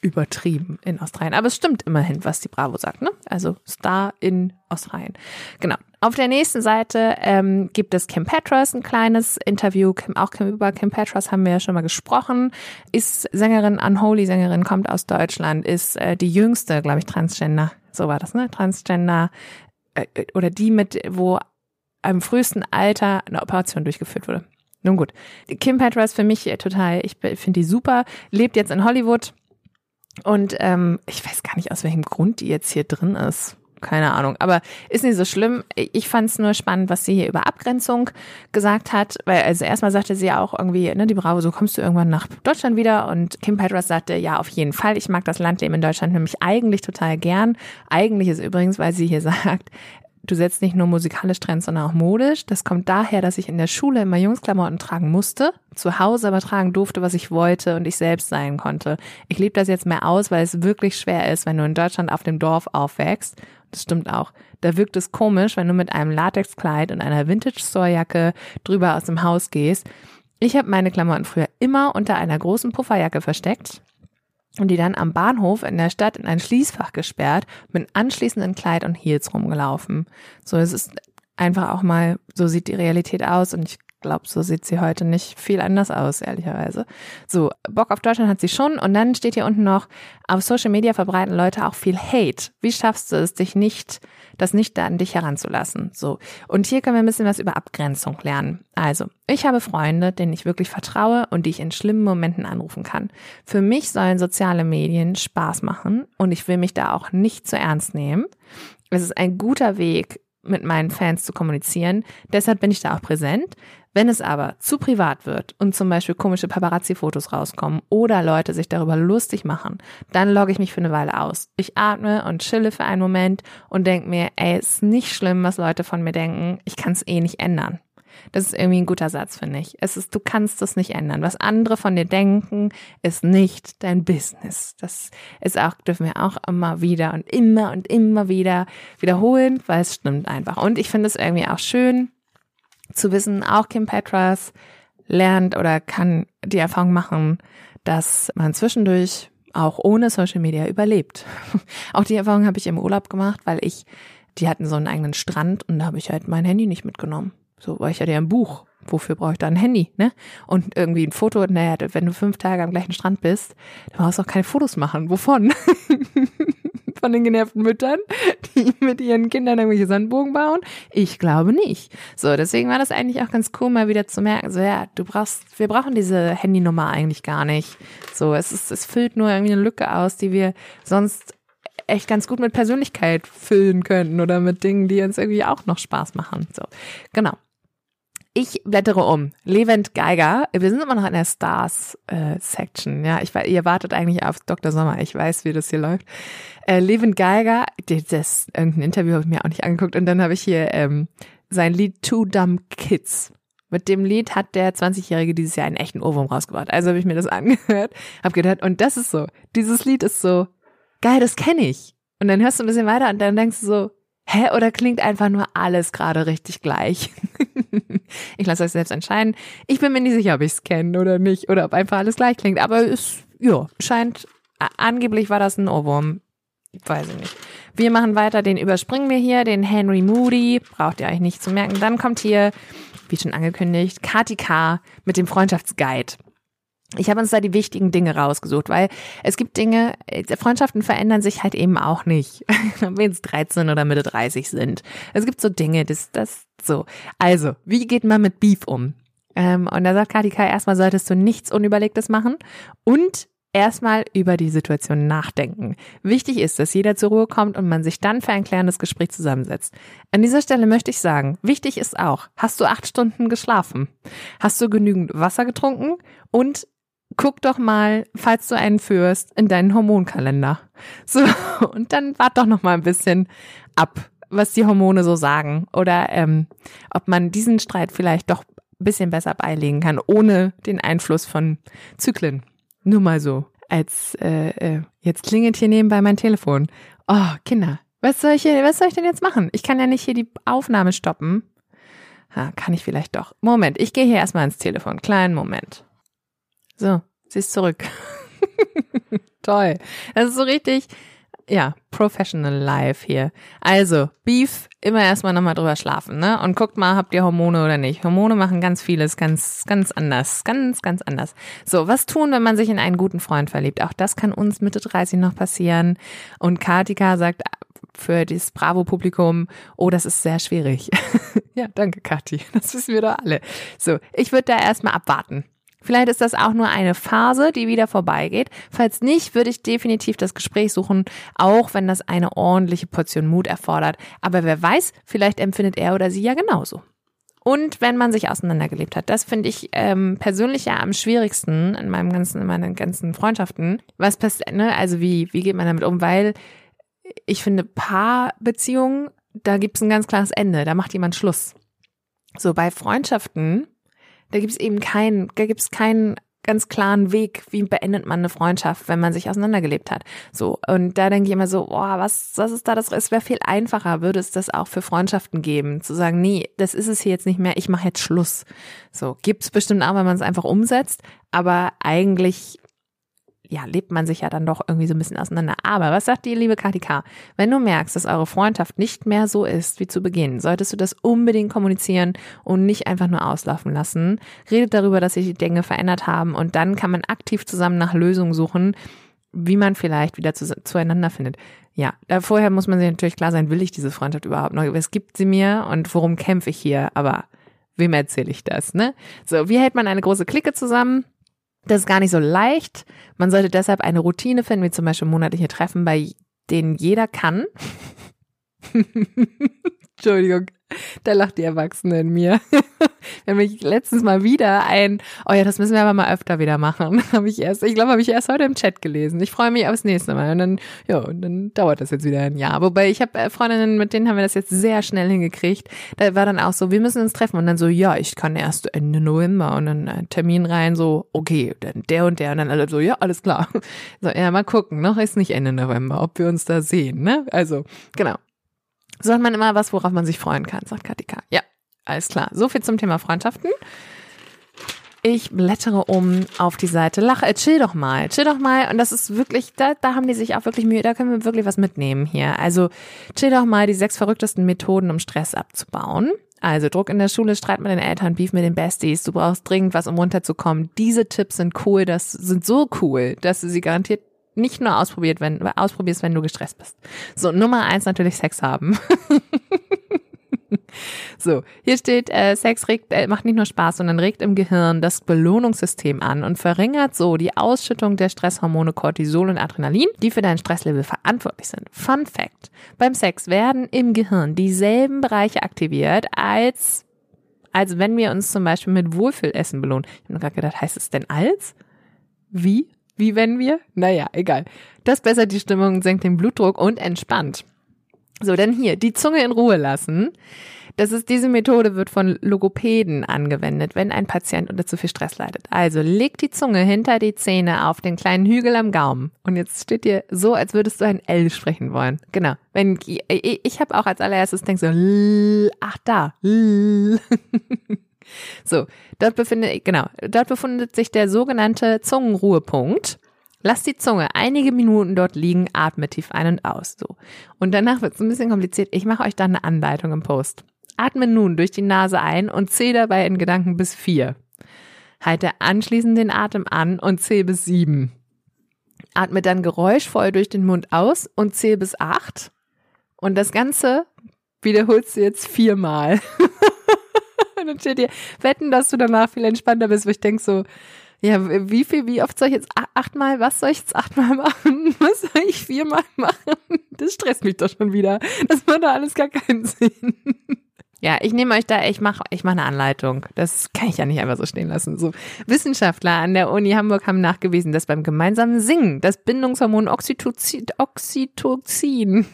übertrieben in Australien. Aber es stimmt immerhin, was die Bravo sagt, ne? Also Star in Australien. Genau. Auf der nächsten Seite ähm, gibt es Kim Petras, ein kleines Interview. Kim, auch Kim, über Kim Petras haben wir ja schon mal gesprochen. Ist Sängerin, Unholy-Sängerin, kommt aus Deutschland, ist äh, die jüngste, glaube ich, Transgender. So war das, ne? Transgender äh, oder die mit, wo am frühesten Alter eine Operation durchgeführt wurde. Nun gut. Kim Petras für mich total, ich finde die super, lebt jetzt in Hollywood, und ähm, ich weiß gar nicht, aus welchem Grund die jetzt hier drin ist. Keine Ahnung. Aber ist nicht so schlimm. Ich fand es nur spannend, was sie hier über Abgrenzung gesagt hat. Weil, also erstmal sagte sie ja auch irgendwie, ne, die Bravo, so kommst du irgendwann nach Deutschland wieder. Und Kim Petras sagte, ja, auf jeden Fall. Ich mag das Landleben in Deutschland nämlich eigentlich total gern. Eigentlich ist übrigens, weil sie hier sagt, du setzt nicht nur musikalisch Trends, sondern auch modisch. Das kommt daher, dass ich in der Schule immer Jungsklamotten tragen musste, zu Hause aber tragen durfte, was ich wollte und ich selbst sein konnte. Ich lebe das jetzt mehr aus, weil es wirklich schwer ist, wenn du in Deutschland auf dem Dorf aufwächst. Das stimmt auch. Da wirkt es komisch, wenn du mit einem Latexkleid und einer Vintage-Store-Jacke drüber aus dem Haus gehst. Ich habe meine Klamotten früher immer unter einer großen Pufferjacke versteckt und die dann am Bahnhof in der Stadt in ein Schließfach gesperrt, mit anschließenden Kleid und Heels rumgelaufen. So, es ist einfach auch mal, so sieht die Realität aus und ich glaube, so sieht sie heute nicht viel anders aus, ehrlicherweise. So, Bock auf Deutschland hat sie schon und dann steht hier unten noch, auf Social Media verbreiten Leute auch viel Hate. Wie schaffst du es, dich nicht, das nicht an dich heranzulassen? So. Und hier können wir ein bisschen was über Abgrenzung lernen. Also, ich habe Freunde, denen ich wirklich vertraue und die ich in schlimmen Momenten anrufen kann. Für mich sollen soziale Medien Spaß machen und ich will mich da auch nicht zu ernst nehmen. Es ist ein guter Weg, mit meinen Fans zu kommunizieren. Deshalb bin ich da auch präsent. Wenn es aber zu privat wird und zum Beispiel komische Paparazzi-Fotos rauskommen oder Leute sich darüber lustig machen, dann logge ich mich für eine Weile aus. Ich atme und chille für einen Moment und denke mir, ey, ist nicht schlimm, was Leute von mir denken. Ich kann es eh nicht ändern. Das ist irgendwie ein guter Satz, finde ich. Es ist, du kannst es nicht ändern. Was andere von dir denken, ist nicht dein Business. Das ist auch, dürfen wir auch immer wieder und immer und immer wieder wiederholen, weil es stimmt einfach. Und ich finde es irgendwie auch schön zu wissen, auch Kim Petras lernt oder kann die Erfahrung machen, dass man zwischendurch auch ohne Social Media überlebt. auch die Erfahrung habe ich im Urlaub gemacht, weil ich, die hatten so einen eigenen Strand und da habe ich halt mein Handy nicht mitgenommen. So, weil ich hatte ja ein Buch. Wofür brauche ich da ein Handy, ne? Und irgendwie ein Foto, naja, wenn du fünf Tage am gleichen Strand bist, dann brauchst du auch keine Fotos machen. Wovon? Von den genervten Müttern, die mit ihren Kindern irgendwelche Sandbogen bauen? Ich glaube nicht. So, deswegen war das eigentlich auch ganz cool, mal wieder zu merken, so, ja, du brauchst, wir brauchen diese Handynummer eigentlich gar nicht. So, es ist, es füllt nur irgendwie eine Lücke aus, die wir sonst echt ganz gut mit Persönlichkeit füllen könnten oder mit Dingen, die uns irgendwie auch noch Spaß machen. So, genau. Ich blättere um. Levent Geiger. Wir sind immer noch in der Stars-Section. Äh, ja, ich ihr wartet eigentlich auf Dr. Sommer. Ich weiß, wie das hier läuft. Äh, Levent Geiger, das irgendein Interview habe ich mir auch nicht angeguckt. Und dann habe ich hier ähm, sein Lied Two Dumb Kids. Mit dem Lied hat der 20-Jährige dieses Jahr einen echten Ohrwurm rausgebracht. Also habe ich mir das angehört, habe gedacht, und das ist so. Dieses Lied ist so geil, das kenne ich. Und dann hörst du ein bisschen weiter und dann denkst du so, hä, oder klingt einfach nur alles gerade richtig gleich? ich lasse euch selbst entscheiden. Ich bin mir nicht sicher, ob ich es kenne oder nicht, oder ob einfach alles gleich klingt, aber es, ja, scheint, angeblich war das ein Ohrwurm. Weiß ich nicht. Wir machen weiter, den überspringen wir hier, den Henry Moody, braucht ihr euch nicht zu merken. Dann kommt hier, wie schon angekündigt, Kati K. mit dem Freundschaftsguide. Ich habe uns da die wichtigen Dinge rausgesucht, weil es gibt Dinge, äh, Freundschaften verändern sich halt eben auch nicht, wenn jetzt 13 oder Mitte 30 sind. Es gibt so Dinge, das, das, so. Also, wie geht man mit Beef um? Ähm, und da sagt Katika, erstmal solltest du nichts Unüberlegtes machen und erstmal über die Situation nachdenken. Wichtig ist, dass jeder zur Ruhe kommt und man sich dann für ein klärendes Gespräch zusammensetzt. An dieser Stelle möchte ich sagen, wichtig ist auch, hast du acht Stunden geschlafen? Hast du genügend Wasser getrunken? Und guck doch mal, falls du einen führst, in deinen Hormonkalender. So, und dann wart doch noch mal ein bisschen ab, was die Hormone so sagen. Oder ähm, ob man diesen Streit vielleicht doch ein bisschen besser beilegen kann, ohne den Einfluss von Zyklen. Nur mal so. Als äh, äh, jetzt klingelt hier nebenbei mein Telefon. Oh, Kinder, was soll ich was soll ich denn jetzt machen? Ich kann ja nicht hier die Aufnahme stoppen. Ha, kann ich vielleicht doch. Moment, ich gehe hier erstmal ins Telefon. Kleinen Moment. So, sie ist zurück. Toll. Das ist so richtig, ja, professional life hier. Also, Beef, immer erstmal nochmal drüber schlafen, ne? Und guckt mal, habt ihr Hormone oder nicht? Hormone machen ganz vieles ganz, ganz anders. Ganz, ganz anders. So, was tun, wenn man sich in einen guten Freund verliebt? Auch das kann uns Mitte 30 noch passieren. Und Katika sagt für das Bravo-Publikum, oh, das ist sehr schwierig. ja, danke, Kathi. Das wissen wir doch alle. So, ich würde da erstmal abwarten. Vielleicht ist das auch nur eine Phase, die wieder vorbeigeht. Falls nicht, würde ich definitiv das Gespräch suchen, auch wenn das eine ordentliche Portion Mut erfordert. Aber wer weiß, vielleicht empfindet er oder sie ja genauso. Und wenn man sich auseinandergelebt hat, das finde ich ähm, persönlich ja am schwierigsten in meinem ganzen, in meinen ganzen Freundschaften. Was passiert, ne? Also wie, wie geht man damit um? Weil ich finde, Paarbeziehungen da gibt's ein ganz klares Ende, da macht jemand Schluss. So bei Freundschaften, da gibt's eben keinen, da gibt's keinen ganz klaren Weg, wie beendet man eine Freundschaft, wenn man sich auseinandergelebt hat. So und da denke ich immer so, boah, was was ist da das? Es wäre viel einfacher, würde es das auch für Freundschaften geben, zu sagen, nee, das ist es hier jetzt nicht mehr. Ich mache jetzt Schluss. So gibt's bestimmt auch, wenn man es einfach umsetzt, aber eigentlich ja, lebt man sich ja dann doch irgendwie so ein bisschen auseinander. Aber was sagt die liebe Katika? Wenn du merkst, dass eure Freundschaft nicht mehr so ist wie zu Beginn, solltest du das unbedingt kommunizieren und nicht einfach nur auslaufen lassen. Redet darüber, dass sich die Dinge verändert haben und dann kann man aktiv zusammen nach Lösungen suchen, wie man vielleicht wieder zu, zueinander findet. Ja, da vorher muss man sich natürlich klar sein, will ich diese Freundschaft überhaupt noch? Es gibt sie mir und worum kämpfe ich hier? Aber wem erzähle ich das, ne? So, wie hält man eine große Clique zusammen? Das ist gar nicht so leicht. Man sollte deshalb eine Routine finden, wie zum Beispiel monatliche Treffen, bei denen jeder kann. Entschuldigung. Da lacht die Erwachsene in mir. Haben mich letztens mal wieder ein, oh ja, das müssen wir aber mal öfter wieder machen. Habe ich erst, ich glaube, habe ich erst heute im Chat gelesen. Ich freue mich aufs nächste Mal. Und dann, ja, und dann dauert das jetzt wieder ein Jahr. Wobei ich habe äh, Freundinnen, mit denen haben wir das jetzt sehr schnell hingekriegt. Da war dann auch so, wir müssen uns treffen. Und dann so, ja, ich kann erst Ende November. Und dann ein Termin rein, so, okay, dann der und der. Und dann alle so, ja, alles klar. So, ja, mal gucken. Noch ist nicht Ende November, ob wir uns da sehen, ne? Also, genau. Hat man immer was, worauf man sich freuen kann, sagt Katika. Ja, alles klar. So viel zum Thema Freundschaften. Ich blättere um auf die Seite. Lach, äh, chill doch mal, chill doch mal. Und das ist wirklich, da, da haben die sich auch wirklich Mühe, da können wir wirklich was mitnehmen hier. Also chill doch mal die sechs verrücktesten Methoden, um Stress abzubauen. Also Druck in der Schule, Streit mit den Eltern, Beef mit den Besties, du brauchst dringend was, um runterzukommen. Diese Tipps sind cool, das sind so cool, dass du sie garantiert nicht nur ausprobiert, wenn, ausprobierst, wenn du gestresst bist. So, Nummer eins natürlich Sex haben. so, hier steht, äh, Sex regt, äh, macht nicht nur Spaß, sondern regt im Gehirn das Belohnungssystem an und verringert so die Ausschüttung der Stresshormone Cortisol und Adrenalin, die für dein Stresslevel verantwortlich sind. Fun Fact. Beim Sex werden im Gehirn dieselben Bereiche aktiviert als als wenn wir uns zum Beispiel mit Wohlfühlessen belohnen. Ich habe mir gerade gedacht, heißt es denn als? Wie? Wie wenn wir? Naja, egal. Das bessert die Stimmung, senkt den Blutdruck und entspannt. So, dann hier, die Zunge in Ruhe lassen. Das ist, diese Methode wird von Logopäden angewendet, wenn ein Patient unter zu viel Stress leidet. Also leg die Zunge hinter die Zähne auf den kleinen Hügel am Gaumen. Und jetzt steht dir so, als würdest du ein L sprechen wollen. Genau. Wenn ich, habe auch als allererstes denk so, ach da. So, dort befindet, genau, dort befindet sich der sogenannte Zungenruhepunkt. Lass die Zunge einige Minuten dort liegen, atme tief ein und aus. So. Und danach wird es ein bisschen kompliziert. Ich mache euch dann eine Anleitung im Post. Atme nun durch die Nase ein und zähl dabei in Gedanken bis vier. Halte anschließend den Atem an und zähl bis sieben. Atme dann geräuschvoll durch den Mund aus und zähl bis acht. Und das Ganze wiederholst du jetzt viermal. Und dann steht dir, wetten, dass du danach viel entspannter bist, wo ich denk so, ja, wie viel, wie oft soll ich jetzt achtmal, was soll ich jetzt achtmal machen? Was soll ich viermal machen? Das stresst mich doch schon wieder. Das macht doch alles gar keinen Sinn. Ja, ich nehme euch da, ich mache ich mach eine Anleitung. Das kann ich ja nicht einfach so stehen lassen. So Wissenschaftler an der Uni Hamburg haben nachgewiesen, dass beim gemeinsamen Singen das Bindungshormon Oxytocin, Oxytocin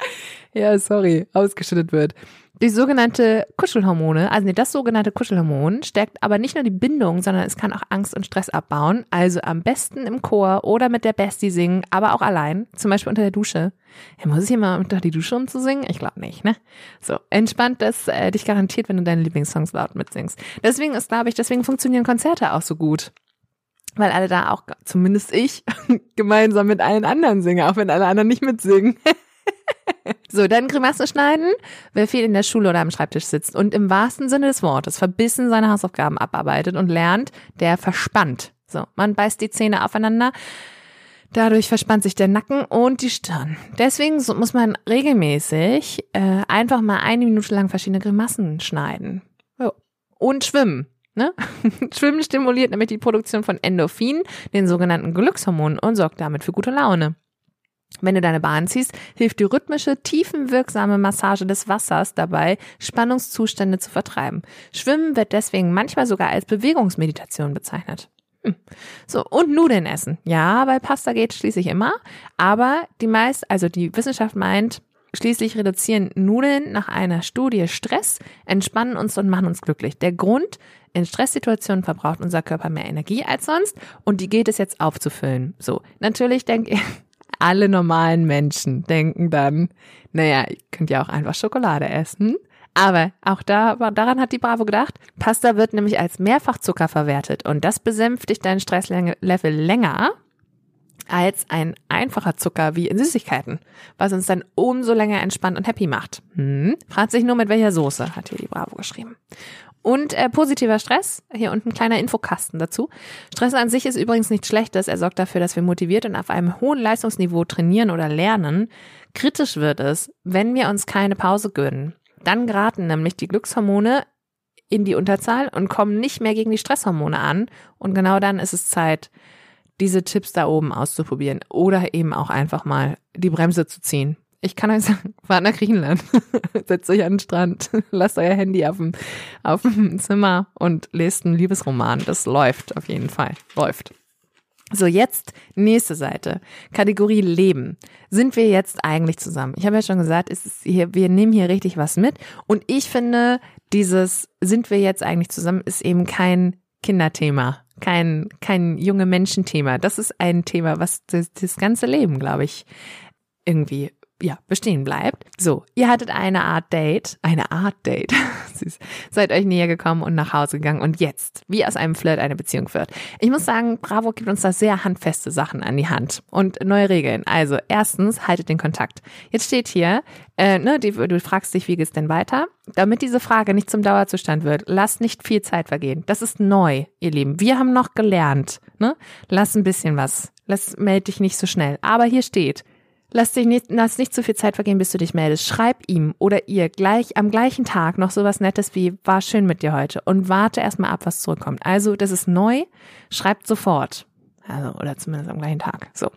ja, sorry, ausgeschüttet wird. Die sogenannte Kuschelhormone, also nee, das sogenannte Kuschelhormon stärkt aber nicht nur die Bindung, sondern es kann auch Angst und Stress abbauen. Also am besten im Chor oder mit der Bestie singen, aber auch allein, zum Beispiel unter der Dusche. Ja, muss ich mal unter die Dusche um zu singen? Ich glaube nicht, ne? So, entspannt das äh, dich garantiert, wenn du deine Lieblingssongs laut mitsingst. Deswegen ist, glaube ich, deswegen funktionieren Konzerte auch so gut. Weil alle da auch, zumindest ich, gemeinsam mit allen anderen singen, auch wenn alle anderen nicht mitsingen. So, dann Grimasse schneiden. Wer viel in der Schule oder am Schreibtisch sitzt und im wahrsten Sinne des Wortes verbissen seine Hausaufgaben abarbeitet und lernt, der verspannt. So, man beißt die Zähne aufeinander. Dadurch verspannt sich der Nacken und die Stirn. Deswegen muss man regelmäßig äh, einfach mal eine Minute lang verschiedene Grimassen schneiden. Jo. Und schwimmen. Ne? Schwimmen stimuliert nämlich die Produktion von Endorphin, den sogenannten Glückshormonen, und sorgt damit für gute Laune. Wenn du deine Bahn ziehst, hilft die rhythmische, tiefenwirksame Massage des Wassers dabei, Spannungszustände zu vertreiben. Schwimmen wird deswegen manchmal sogar als Bewegungsmeditation bezeichnet. Hm. So, und Nudeln essen. Ja, weil Pasta geht schließlich immer. Aber die meist, also die Wissenschaft meint, Schließlich reduzieren Nudeln nach einer Studie Stress, entspannen uns und machen uns glücklich. Der Grund, in Stresssituationen verbraucht unser Körper mehr Energie als sonst und die geht es jetzt aufzufüllen. So, natürlich denke ich, alle normalen Menschen denken dann, naja, ihr könnt ja auch einfach Schokolade essen. Aber auch da, daran hat die Bravo gedacht. Pasta wird nämlich als Mehrfachzucker verwertet und das besänftigt dein Stresslevel länger als ein einfacher Zucker wie in Süßigkeiten, was uns dann umso länger entspannt und happy macht. Hm? Fragt sich nur mit welcher Soße, hat hier die Bravo geschrieben. Und äh, positiver Stress, hier unten ein kleiner Infokasten dazu. Stress an sich ist übrigens nichts Schlechtes. Er sorgt dafür, dass wir motiviert und auf einem hohen Leistungsniveau trainieren oder lernen. Kritisch wird es, wenn wir uns keine Pause gönnen. Dann geraten nämlich die Glückshormone in die Unterzahl und kommen nicht mehr gegen die Stresshormone an. Und genau dann ist es Zeit, diese Tipps da oben auszuprobieren oder eben auch einfach mal die Bremse zu ziehen. Ich kann euch sagen, fahrt nach Griechenland, setzt euch an den Strand, lasst euer Handy auf dem, auf dem Zimmer und lest einen Liebesroman. Das läuft auf jeden Fall. Läuft. So, jetzt nächste Seite. Kategorie Leben. Sind wir jetzt eigentlich zusammen? Ich habe ja schon gesagt, es ist hier, wir nehmen hier richtig was mit. Und ich finde, dieses sind wir jetzt eigentlich zusammen ist eben kein Kinderthema, kein, kein junge Menschenthema. Das ist ein Thema, was das, das ganze Leben, glaube ich, irgendwie ja, bestehen bleibt. So, ihr hattet eine Art Date, eine Art Date. Süß. Seid euch näher gekommen und nach Hause gegangen und jetzt, wie aus einem Flirt eine Beziehung wird. Ich muss sagen, Bravo gibt uns da sehr handfeste Sachen an die Hand und neue Regeln. Also, erstens, haltet den Kontakt. Jetzt steht hier, äh, ne, die, du fragst dich, wie geht's denn weiter? Damit diese Frage nicht zum Dauerzustand wird, lasst nicht viel Zeit vergehen. Das ist neu, ihr Lieben. Wir haben noch gelernt, ne? Lass ein bisschen was. Lass, meld dich nicht so schnell. Aber hier steht, Lass dich nicht, lass nicht zu viel Zeit vergehen, bis du dich meldest. Schreib ihm oder ihr gleich am gleichen Tag noch sowas Nettes wie war schön mit dir heute und warte erstmal ab, was zurückkommt. Also, das ist neu. Schreibt sofort. Also, oder zumindest am gleichen Tag. So.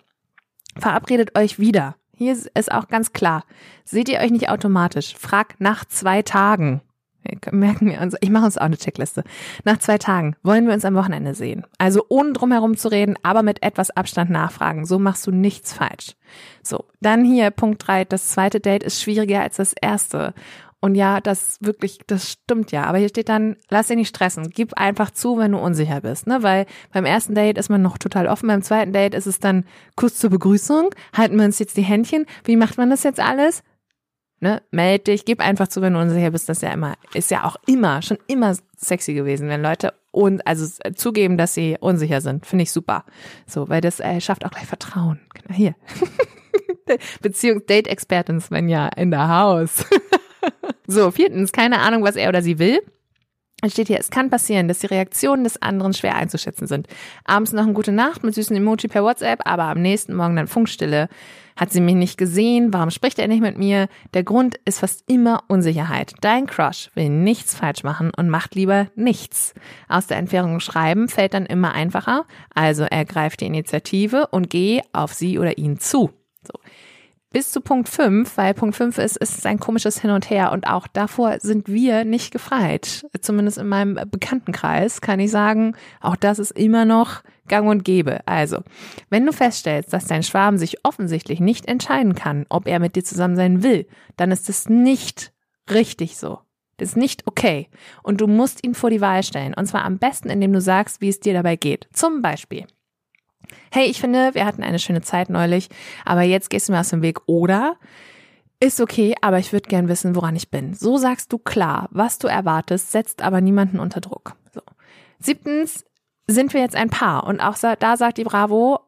Verabredet euch wieder. Hier ist auch ganz klar. Seht ihr euch nicht automatisch. Frag nach zwei Tagen. Merken wir uns, ich mache uns auch eine Checkliste. Nach zwei Tagen wollen wir uns am Wochenende sehen. Also ohne drum herum zu reden, aber mit etwas Abstand nachfragen. So machst du nichts falsch. So, dann hier Punkt drei. Das zweite Date ist schwieriger als das erste. Und ja, das wirklich, das stimmt ja. Aber hier steht dann, lass dich nicht stressen. Gib einfach zu, wenn du unsicher bist, ne? Weil beim ersten Date ist man noch total offen. Beim zweiten Date ist es dann kurz zur Begrüßung. Halten wir uns jetzt die Händchen. Wie macht man das jetzt alles? Ne, meld dich, gib einfach zu, wenn du unsicher bist, das ist ja immer, ist ja auch immer, schon immer sexy gewesen, wenn Leute und also zugeben, dass sie unsicher sind, finde ich super. So, weil das äh, schafft auch gleich Vertrauen. Genau, hier. Beziehungs Date-Expertin Svenja in der Haus. so, viertens, keine Ahnung, was er oder sie will. Es steht hier, es kann passieren, dass die Reaktionen des anderen schwer einzuschätzen sind. Abends noch eine gute Nacht mit süßen Emoji per WhatsApp, aber am nächsten Morgen dann Funkstille. Hat sie mich nicht gesehen? Warum spricht er nicht mit mir? Der Grund ist fast immer Unsicherheit. Dein Crush will nichts falsch machen und macht lieber nichts. Aus der Entfernung schreiben fällt dann immer einfacher. Also ergreif die Initiative und geh auf sie oder ihn zu. So bis zu Punkt 5, weil Punkt 5 ist, ist ein komisches Hin und Her und auch davor sind wir nicht gefreit. Zumindest in meinem Bekanntenkreis kann ich sagen, auch das ist immer noch gang und gäbe. Also, wenn du feststellst, dass dein Schwarm sich offensichtlich nicht entscheiden kann, ob er mit dir zusammen sein will, dann ist es nicht richtig so. Das ist nicht okay. Und du musst ihn vor die Wahl stellen. Und zwar am besten, indem du sagst, wie es dir dabei geht. Zum Beispiel, hey, ich finde, wir hatten eine schöne Zeit neulich, aber jetzt gehst du mir aus dem Weg oder ist okay, aber ich würde gern wissen, woran ich bin. So sagst du klar, was du erwartest, setzt aber niemanden unter Druck. So. Siebtens sind wir jetzt ein Paar und auch da sagt die Bravo,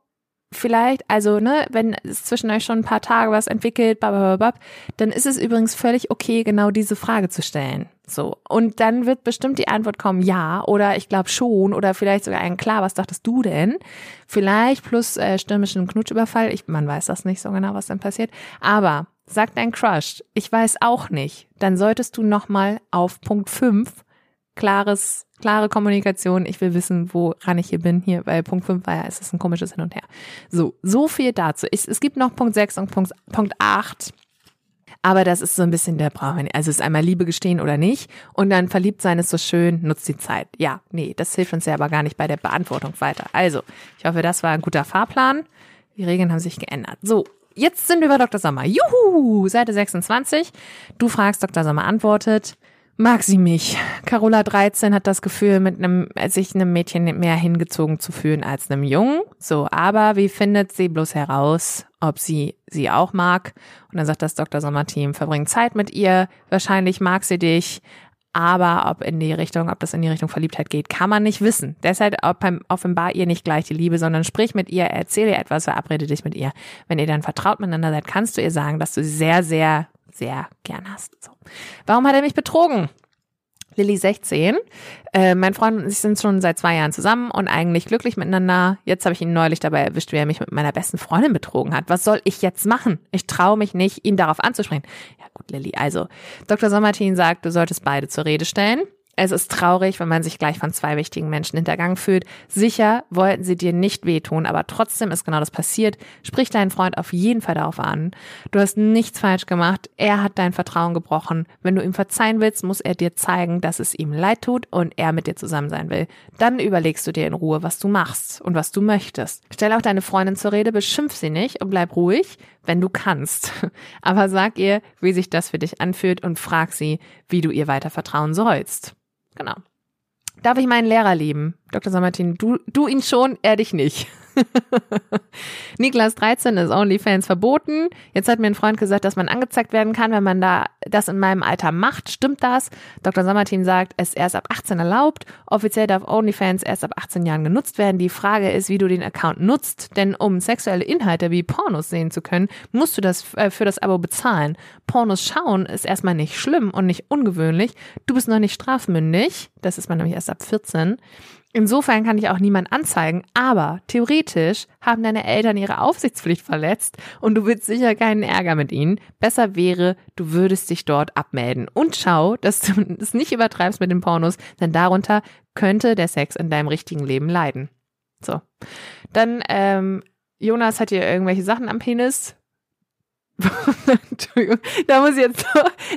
vielleicht, also ne, wenn es zwischen euch schon ein paar Tage was entwickelt, babababab, dann ist es übrigens völlig okay, genau diese Frage zu stellen. So. Und dann wird bestimmt die Antwort kommen, ja, oder ich glaube schon, oder vielleicht sogar ein klar, was dachtest du denn? Vielleicht plus äh, stürmischen Knutschüberfall. Ich, man weiß das nicht so genau, was dann passiert. Aber sagt dein Crush, ich weiß auch nicht, dann solltest du nochmal auf Punkt 5 klares, klare Kommunikation. Ich will wissen, woran ich hier bin hier, weil Punkt 5 war ja, es ist ein komisches Hin und Her. So, so viel dazu. Ich, es gibt noch Punkt 6 und Punkt, Punkt 8. Aber das ist so ein bisschen der Brauch. Also es ist einmal Liebe gestehen oder nicht. Und dann verliebt sein ist so schön, nutzt die Zeit. Ja, nee, das hilft uns ja aber gar nicht bei der Beantwortung weiter. Also, ich hoffe, das war ein guter Fahrplan. Die Regeln haben sich geändert. So, jetzt sind wir bei Dr. Sommer. Juhu, Seite 26. Du fragst, Dr. Sommer antwortet. Mag sie mich? Carola 13 hat das Gefühl, mit einem, sich einem Mädchen mehr hingezogen zu fühlen als einem Jungen. So, aber wie findet sie bloß heraus, ob sie sie auch mag? Und dann sagt das Dr. Sommer Team, verbringt Zeit mit ihr. Wahrscheinlich mag sie dich. Aber ob in die Richtung, ob das in die Richtung Verliebtheit geht, kann man nicht wissen. Deshalb offenbar ihr nicht gleich die Liebe, sondern sprich mit ihr, erzähle ihr etwas, verabrede dich mit ihr. Wenn ihr dann vertraut miteinander seid, kannst du ihr sagen, dass du sie sehr, sehr, sehr gern hast. So. Warum hat er mich betrogen? Lilly 16. Äh, mein Freund und ich sind schon seit zwei Jahren zusammen und eigentlich glücklich miteinander. Jetzt habe ich ihn neulich dabei erwischt, wie er mich mit meiner besten Freundin betrogen hat. Was soll ich jetzt machen? Ich traue mich nicht, ihn darauf anzusprechen. Ja gut, Lilly, also Dr. Sommertin sagt, du solltest beide zur Rede stellen. Es ist traurig, wenn man sich gleich von zwei wichtigen Menschen hintergangen fühlt. Sicher wollten sie dir nicht wehtun, aber trotzdem ist genau das passiert. Sprich deinen Freund auf jeden Fall darauf an. Du hast nichts falsch gemacht. Er hat dein Vertrauen gebrochen. Wenn du ihm verzeihen willst, muss er dir zeigen, dass es ihm leid tut und er mit dir zusammen sein will. Dann überlegst du dir in Ruhe, was du machst und was du möchtest. Stell auch deine Freundin zur Rede, beschimpf sie nicht und bleib ruhig, wenn du kannst. Aber sag ihr, wie sich das für dich anfühlt und frag sie, wie du ihr weiter vertrauen sollst. Genau. Darf ich meinen Lehrer lieben? Dr. Sammartin, du, du ihn schon, er dich nicht. Niklas 13 ist OnlyFans verboten. Jetzt hat mir ein Freund gesagt, dass man angezeigt werden kann, wenn man da das in meinem Alter macht. Stimmt das? Dr. Sammartin sagt, es ist erst ab 18 erlaubt. Offiziell darf OnlyFans erst ab 18 Jahren genutzt werden. Die Frage ist, wie du den Account nutzt. Denn um sexuelle Inhalte wie Pornos sehen zu können, musst du das äh, für das Abo bezahlen. Pornos schauen ist erstmal nicht schlimm und nicht ungewöhnlich. Du bist noch nicht strafmündig. Das ist man nämlich erst ab 14. Insofern kann ich auch niemand anzeigen, aber theoretisch haben deine Eltern ihre Aufsichtspflicht verletzt und du willst sicher keinen Ärger mit ihnen. Besser wäre, du würdest dich dort abmelden und schau, dass du es nicht übertreibst mit den Pornos, denn darunter könnte der Sex in deinem richtigen Leben leiden. So. Dann, ähm, Jonas hat hier irgendwelche Sachen am Penis. Entschuldigung, da muss ich jetzt,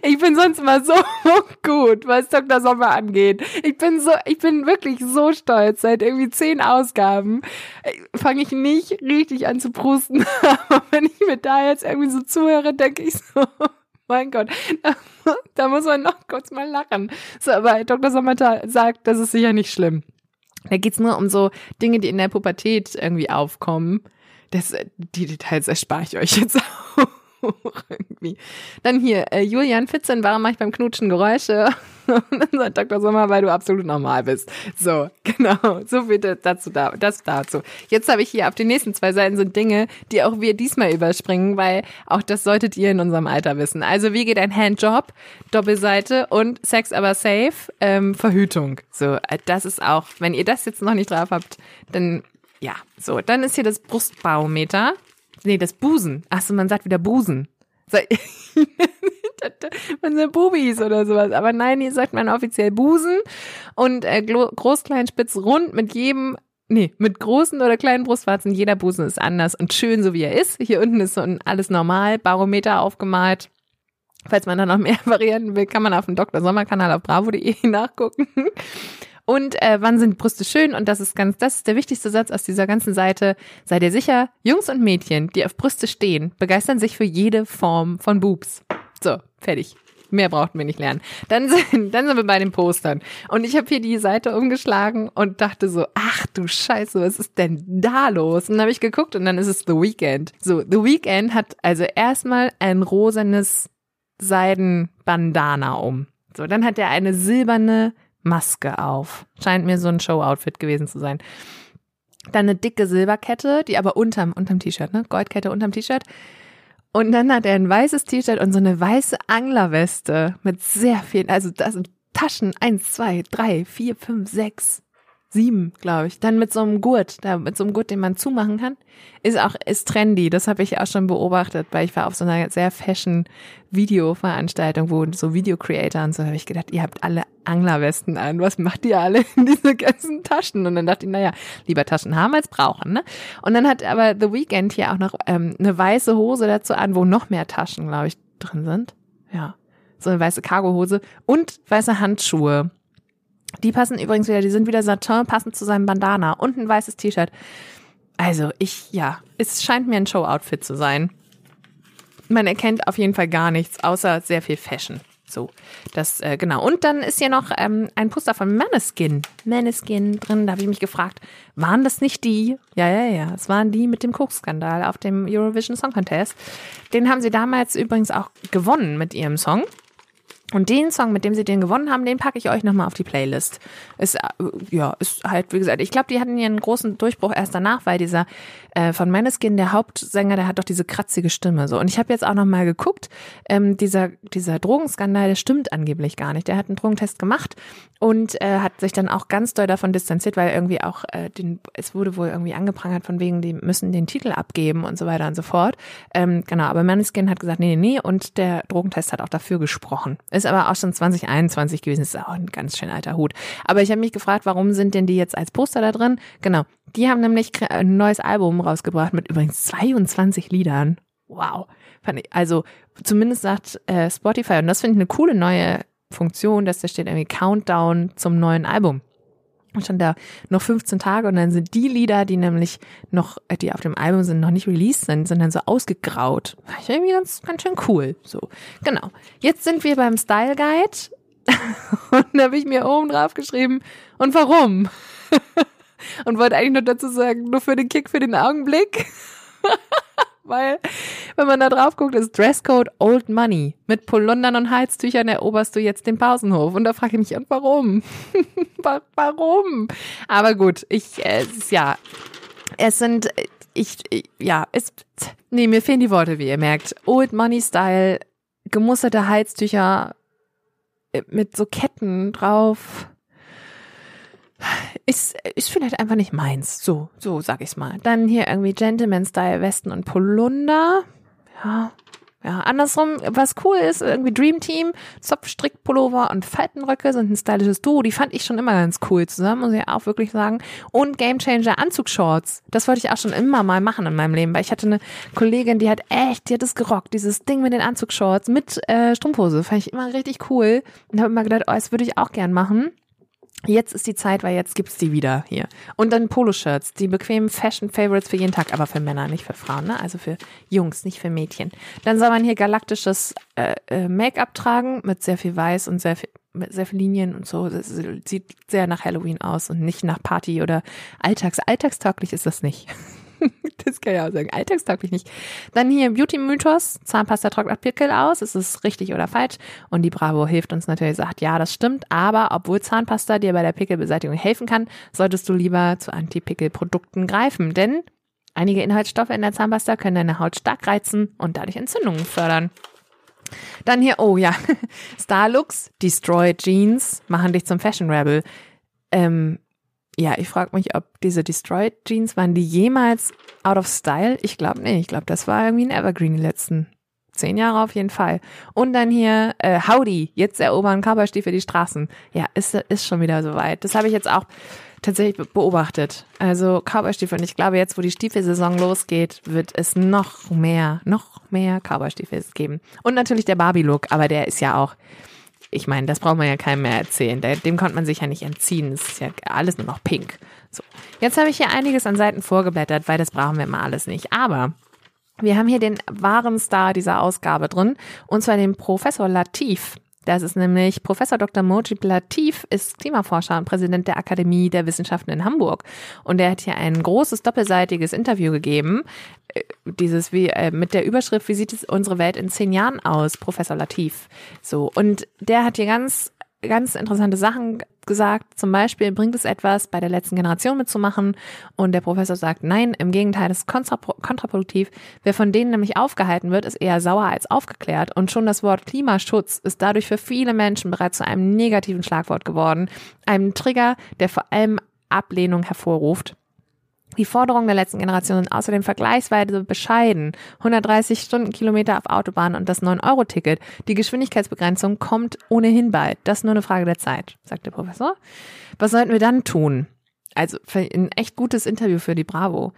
ich bin sonst immer so gut, was Dr. Sommer angeht. Ich bin so, ich bin wirklich so stolz. Seit irgendwie zehn Ausgaben äh, fange ich nicht richtig an zu prusten. Aber wenn ich mir da jetzt irgendwie so zuhöre, denke ich so, mein Gott, da, da muss man noch kurz mal lachen. So, aber Dr. Sommer sagt, das ist sicher nicht schlimm. Da geht's nur um so Dinge, die in der Pubertät irgendwie aufkommen. Das, die Details erspare ich euch jetzt auch. Irgendwie. Dann hier, äh, Julian 14, warum mache ich beim Knutschen Geräusche? Und dann sagt Dr. Sommer, weil du absolut normal bist. So, genau. So viel dazu, da, das dazu. Jetzt habe ich hier auf den nächsten zwei Seiten sind Dinge, die auch wir diesmal überspringen, weil auch das solltet ihr in unserem Alter wissen. Also, wie geht ein Handjob? Doppelseite und Sex aber safe, ähm, Verhütung. So, äh, das ist auch, wenn ihr das jetzt noch nicht drauf habt, dann ja, so, dann ist hier das Brustbarometer. Nee, das Busen. Achso, man sagt wieder Busen. man sagt Bubis oder sowas. Aber nein, hier sagt man offiziell Busen und äh, groß, klein, spitz, rund mit jedem Nee, mit großen oder kleinen Brustwarzen, jeder Busen ist anders und schön, so wie er ist. Hier unten ist so ein alles normal, Barometer aufgemalt. Falls man da noch mehr Varianten will, kann man auf dem Dr. Sommer-Kanal auf bravo.de nachgucken. Und äh, wann sind Brüste schön? Und das ist ganz, das ist der wichtigste Satz aus dieser ganzen Seite. Sei dir sicher, Jungs und Mädchen, die auf Brüste stehen, begeistern sich für jede Form von Boobs. So, fertig. Mehr brauchten wir nicht lernen. Dann sind, dann sind wir bei den Postern. Und ich habe hier die Seite umgeschlagen und dachte so, ach du Scheiße, was ist denn da los? Und dann habe ich geguckt und dann ist es The Weekend. So, The Weekend hat also erstmal ein rosanes Seidenbandana um. So, dann hat er eine silberne Maske auf. Scheint mir so ein Show-Outfit gewesen zu sein. Dann eine dicke Silberkette, die aber unterm, unterm T-Shirt, ne? Goldkette unterm T-Shirt. Und dann hat er ein weißes T-Shirt und so eine weiße Anglerweste mit sehr vielen, also das sind Taschen, eins, zwei, drei, vier, fünf, sechs, sieben, glaube ich. Dann mit so einem Gurt, da mit so einem Gurt, den man zumachen kann, ist auch ist trendy. Das habe ich auch schon beobachtet, weil ich war auf so einer sehr Fashion Video-Veranstaltung, wo so Video Creator und so habe ich gedacht, ihr habt alle Anglerwesten an. Was macht ihr alle in diese ganzen Taschen? Und dann dachte ich, naja, lieber Taschen haben als brauchen. Ne? Und dann hat aber The Weeknd hier auch noch ähm, eine weiße Hose dazu an, wo noch mehr Taschen, glaube ich, drin sind. Ja, so eine weiße Cargohose und weiße Handschuhe. Die passen übrigens wieder, die sind wieder Satin, passend zu seinem Bandana und ein weißes T-Shirt. Also ich, ja, es scheint mir ein Show-Outfit zu sein. man erkennt auf jeden Fall gar nichts, außer sehr viel Fashion. So, das, äh, genau. Und dann ist hier noch ähm, ein Poster von Maneskin. Maneskin drin. Da habe ich mich gefragt, waren das nicht die? Ja, ja, ja. Es waren die mit dem Koks-Skandal auf dem Eurovision Song Contest. Den haben sie damals übrigens auch gewonnen mit ihrem Song. Und den Song, mit dem sie den gewonnen haben, den packe ich euch nochmal auf die Playlist. Ist, äh, ja, ist halt, wie gesagt, ich glaube, die hatten einen großen Durchbruch erst danach, weil dieser äh, von Maneskin, der Hauptsänger, der hat doch diese kratzige Stimme so. Und ich habe jetzt auch nochmal geguckt, ähm, dieser, dieser Drogenskandal, der stimmt angeblich gar nicht. Der hat einen Drogentest gemacht und äh, hat sich dann auch ganz doll davon distanziert, weil irgendwie auch äh, den, es wurde wohl irgendwie angeprangert von wegen, die müssen den Titel abgeben und so weiter und so fort. Ähm, genau, aber Maneskin hat gesagt, nee, nee, nee, und der Drogentest hat auch dafür gesprochen. Ist aber auch schon 2021 gewesen, ist auch ein ganz schön alter Hut. Aber ich habe mich gefragt, warum sind denn die jetzt als Poster da drin? Genau, die haben nämlich ein neues Album rausgebracht mit übrigens 22 Liedern. Wow. Also zumindest sagt äh, Spotify, und das finde ich eine coole neue Funktion, dass da steht irgendwie Countdown zum neuen Album. Und schon da noch 15 Tage und dann sind die Lieder, die nämlich noch, äh, die auf dem Album sind, noch nicht released sind, sind dann so ausgegraut. Ich irgendwie ganz, ganz schön cool. So, genau. Jetzt sind wir beim Style Guide. und da habe ich mir oben drauf geschrieben, und warum? und wollte eigentlich nur dazu sagen, nur für den Kick, für den Augenblick. Weil, wenn man da drauf guckt, ist Dresscode Old Money. Mit Polundern und Halstüchern eroberst du jetzt den Pausenhof. Und da frage ich mich, und warum? warum? Aber gut, ich, äh, ja, es sind, ich, ja, es, nee, mir fehlen die Worte, wie ihr merkt. Old Money Style, gemusterte Halstücher äh, mit so Ketten drauf ist, ist vielleicht einfach nicht meins. So, so sag ich's mal. Dann hier irgendwie Gentleman-Style Westen und Polunder. Ja, ja, andersrum, was cool ist, irgendwie Dream Team, Zopfstrickpullover und Faltenröcke sind ein stylisches Duo. Die fand ich schon immer ganz cool zusammen, muss ich auch wirklich sagen. Und Game Changer Anzugshorts. Das wollte ich auch schon immer mal machen in meinem Leben, weil ich hatte eine Kollegin, die hat echt, die hat es gerockt, dieses Ding mit den Anzugshorts mit äh, Strumpfhose. Fand ich immer richtig cool und habe immer gedacht, oh, das würde ich auch gern machen. Jetzt ist die Zeit, weil jetzt gibt's die wieder hier. Und dann Poloshirts, die bequemen Fashion Favorites für jeden Tag, aber für Männer, nicht für Frauen, ne? Also für Jungs, nicht für Mädchen. Dann soll man hier galaktisches äh, äh, Make-up tragen mit sehr viel Weiß und sehr viel mit sehr viel Linien und so. Das sieht sehr nach Halloween aus und nicht nach Party oder Alltags. Alltagstauglich ist das nicht. das kann ich auch sagen. Alltagstauglich nicht. Dann hier Beauty-Mythos. Zahnpasta trocknet Pickel aus. Ist es richtig oder falsch? Und die Bravo hilft uns natürlich, sagt, ja, das stimmt. Aber obwohl Zahnpasta dir bei der Pickelbeseitigung helfen kann, solltest du lieber zu Anti-Pickel-Produkten greifen. Denn einige Inhaltsstoffe in der Zahnpasta können deine Haut stark reizen und dadurch Entzündungen fördern. Dann hier, oh ja, Starlooks, Destroy Jeans machen dich zum Fashion Rebel. Ähm, ja, ich frage mich, ob diese Destroyed Jeans, waren die jemals out of style? Ich glaube nicht. Ich glaube, das war irgendwie ein Evergreen die letzten zehn Jahre auf jeden Fall. Und dann hier äh, Howdy, jetzt erobern Cowboystiefel die Straßen. Ja, ist, ist schon wieder soweit. Das habe ich jetzt auch tatsächlich beobachtet. Also Cowboystiefel. Und ich glaube, jetzt, wo die Stiefelsaison losgeht, wird es noch mehr, noch mehr Cowboystiefel geben. Und natürlich der Barbie-Look, aber der ist ja auch ich meine, das braucht man ja keinem mehr erzählen. Dem konnte man sich ja nicht entziehen. Es ist ja alles nur noch pink. So. Jetzt habe ich hier einiges an Seiten vorgeblättert, weil das brauchen wir immer alles nicht. Aber wir haben hier den wahren Star dieser Ausgabe drin, und zwar den Professor Latif. Das ist nämlich Professor Dr. Mojib Latif, ist Klimaforscher und Präsident der Akademie der Wissenschaften in Hamburg. Und er hat hier ein großes doppelseitiges Interview gegeben, äh, dieses wie äh, mit der Überschrift, wie sieht es unsere Welt in zehn Jahren aus, Professor Latif. So. Und der hat hier ganz ganz interessante Sachen gesagt. Zum Beispiel bringt es etwas, bei der letzten Generation mitzumachen. Und der Professor sagt, nein, im Gegenteil, das ist kontraproduktiv. Wer von denen nämlich aufgehalten wird, ist eher sauer als aufgeklärt. Und schon das Wort Klimaschutz ist dadurch für viele Menschen bereits zu einem negativen Schlagwort geworden. Einem Trigger, der vor allem Ablehnung hervorruft. Die Forderungen der letzten Generation sind außerdem vergleichsweise bescheiden. 130 Stundenkilometer auf Autobahn und das 9-Euro-Ticket. Die Geschwindigkeitsbegrenzung kommt ohnehin bald. Das ist nur eine Frage der Zeit, sagt der Professor. Was sollten wir dann tun? Also ein echt gutes Interview für die Bravo.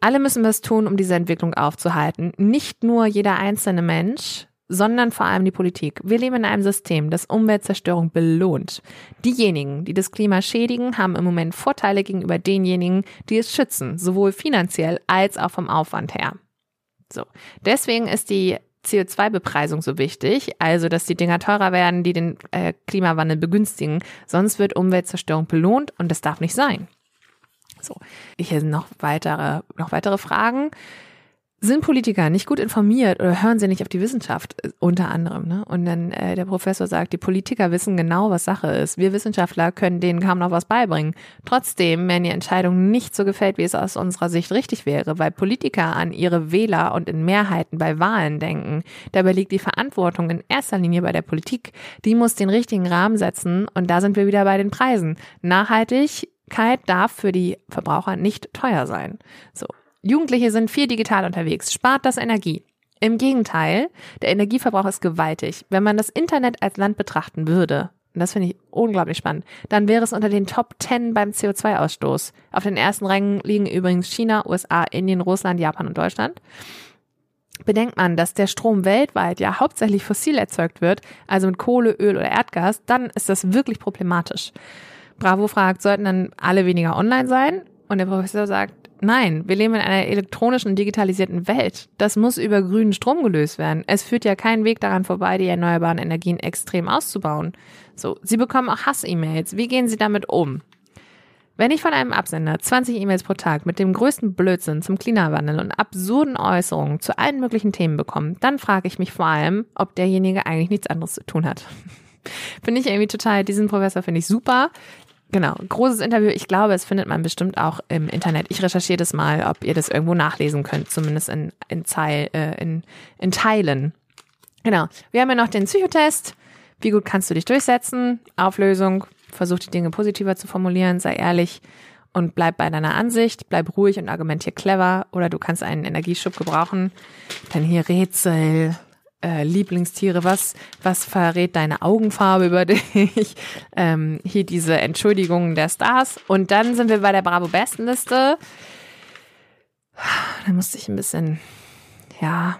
Alle müssen was tun, um diese Entwicklung aufzuhalten. Nicht nur jeder einzelne Mensch, sondern vor allem die Politik. Wir leben in einem System, das Umweltzerstörung belohnt. Diejenigen, die das Klima schädigen, haben im Moment Vorteile gegenüber denjenigen, die es schützen, sowohl finanziell als auch vom Aufwand her. So. Deswegen ist die CO2-Bepreisung so wichtig, also dass die Dinger teurer werden, die den äh, Klimawandel begünstigen. Sonst wird Umweltzerstörung belohnt und das darf nicht sein. So, hier sind noch weitere, noch weitere Fragen. Sind Politiker nicht gut informiert oder hören sie nicht auf die Wissenschaft, unter anderem? Ne? Und dann äh, der Professor sagt, die Politiker wissen genau, was Sache ist. Wir Wissenschaftler können denen kaum noch was beibringen. Trotzdem, wenn die Entscheidung nicht so gefällt, wie es aus unserer Sicht richtig wäre, weil Politiker an ihre Wähler und in Mehrheiten bei Wahlen denken, dabei liegt die Verantwortung in erster Linie bei der Politik. Die muss den richtigen Rahmen setzen und da sind wir wieder bei den Preisen. Nachhaltigkeit darf für die Verbraucher nicht teuer sein. So. Jugendliche sind viel digital unterwegs. Spart das Energie? Im Gegenteil, der Energieverbrauch ist gewaltig. Wenn man das Internet als Land betrachten würde, und das finde ich unglaublich spannend, dann wäre es unter den Top 10 beim CO2-Ausstoß. Auf den ersten Rängen liegen übrigens China, USA, Indien, Russland, Japan und Deutschland. Bedenkt man, dass der Strom weltweit ja hauptsächlich fossil erzeugt wird, also mit Kohle, Öl oder Erdgas, dann ist das wirklich problematisch. Bravo fragt, sollten dann alle weniger online sein? Und der Professor sagt, Nein, wir leben in einer elektronischen, digitalisierten Welt. Das muss über grünen Strom gelöst werden. Es führt ja keinen Weg daran vorbei, die erneuerbaren Energien extrem auszubauen. So, Sie bekommen auch Hass-E-Mails. Wie gehen Sie damit um? Wenn ich von einem Absender 20 E-Mails pro Tag mit dem größten Blödsinn zum Klimawandel und absurden Äußerungen zu allen möglichen Themen bekomme, dann frage ich mich vor allem, ob derjenige eigentlich nichts anderes zu tun hat. finde ich irgendwie total, diesen Professor finde ich super. Genau, großes Interview. Ich glaube, es findet man bestimmt auch im Internet. Ich recherchiere das mal, ob ihr das irgendwo nachlesen könnt, zumindest in, in, Zeil, äh, in, in Teilen. Genau. Wir haben ja noch den Psychotest. Wie gut kannst du dich durchsetzen? Auflösung. Versuch die Dinge positiver zu formulieren. Sei ehrlich und bleib bei deiner Ansicht. Bleib ruhig und argumentier clever. Oder du kannst einen Energieschub gebrauchen. Dann hier Rätsel äh, Lieblingstiere, was, was verrät deine Augenfarbe über dich? ähm, hier diese Entschuldigungen der Stars. Und dann sind wir bei der Bravo Bestenliste. Da musste ich ein bisschen, ja,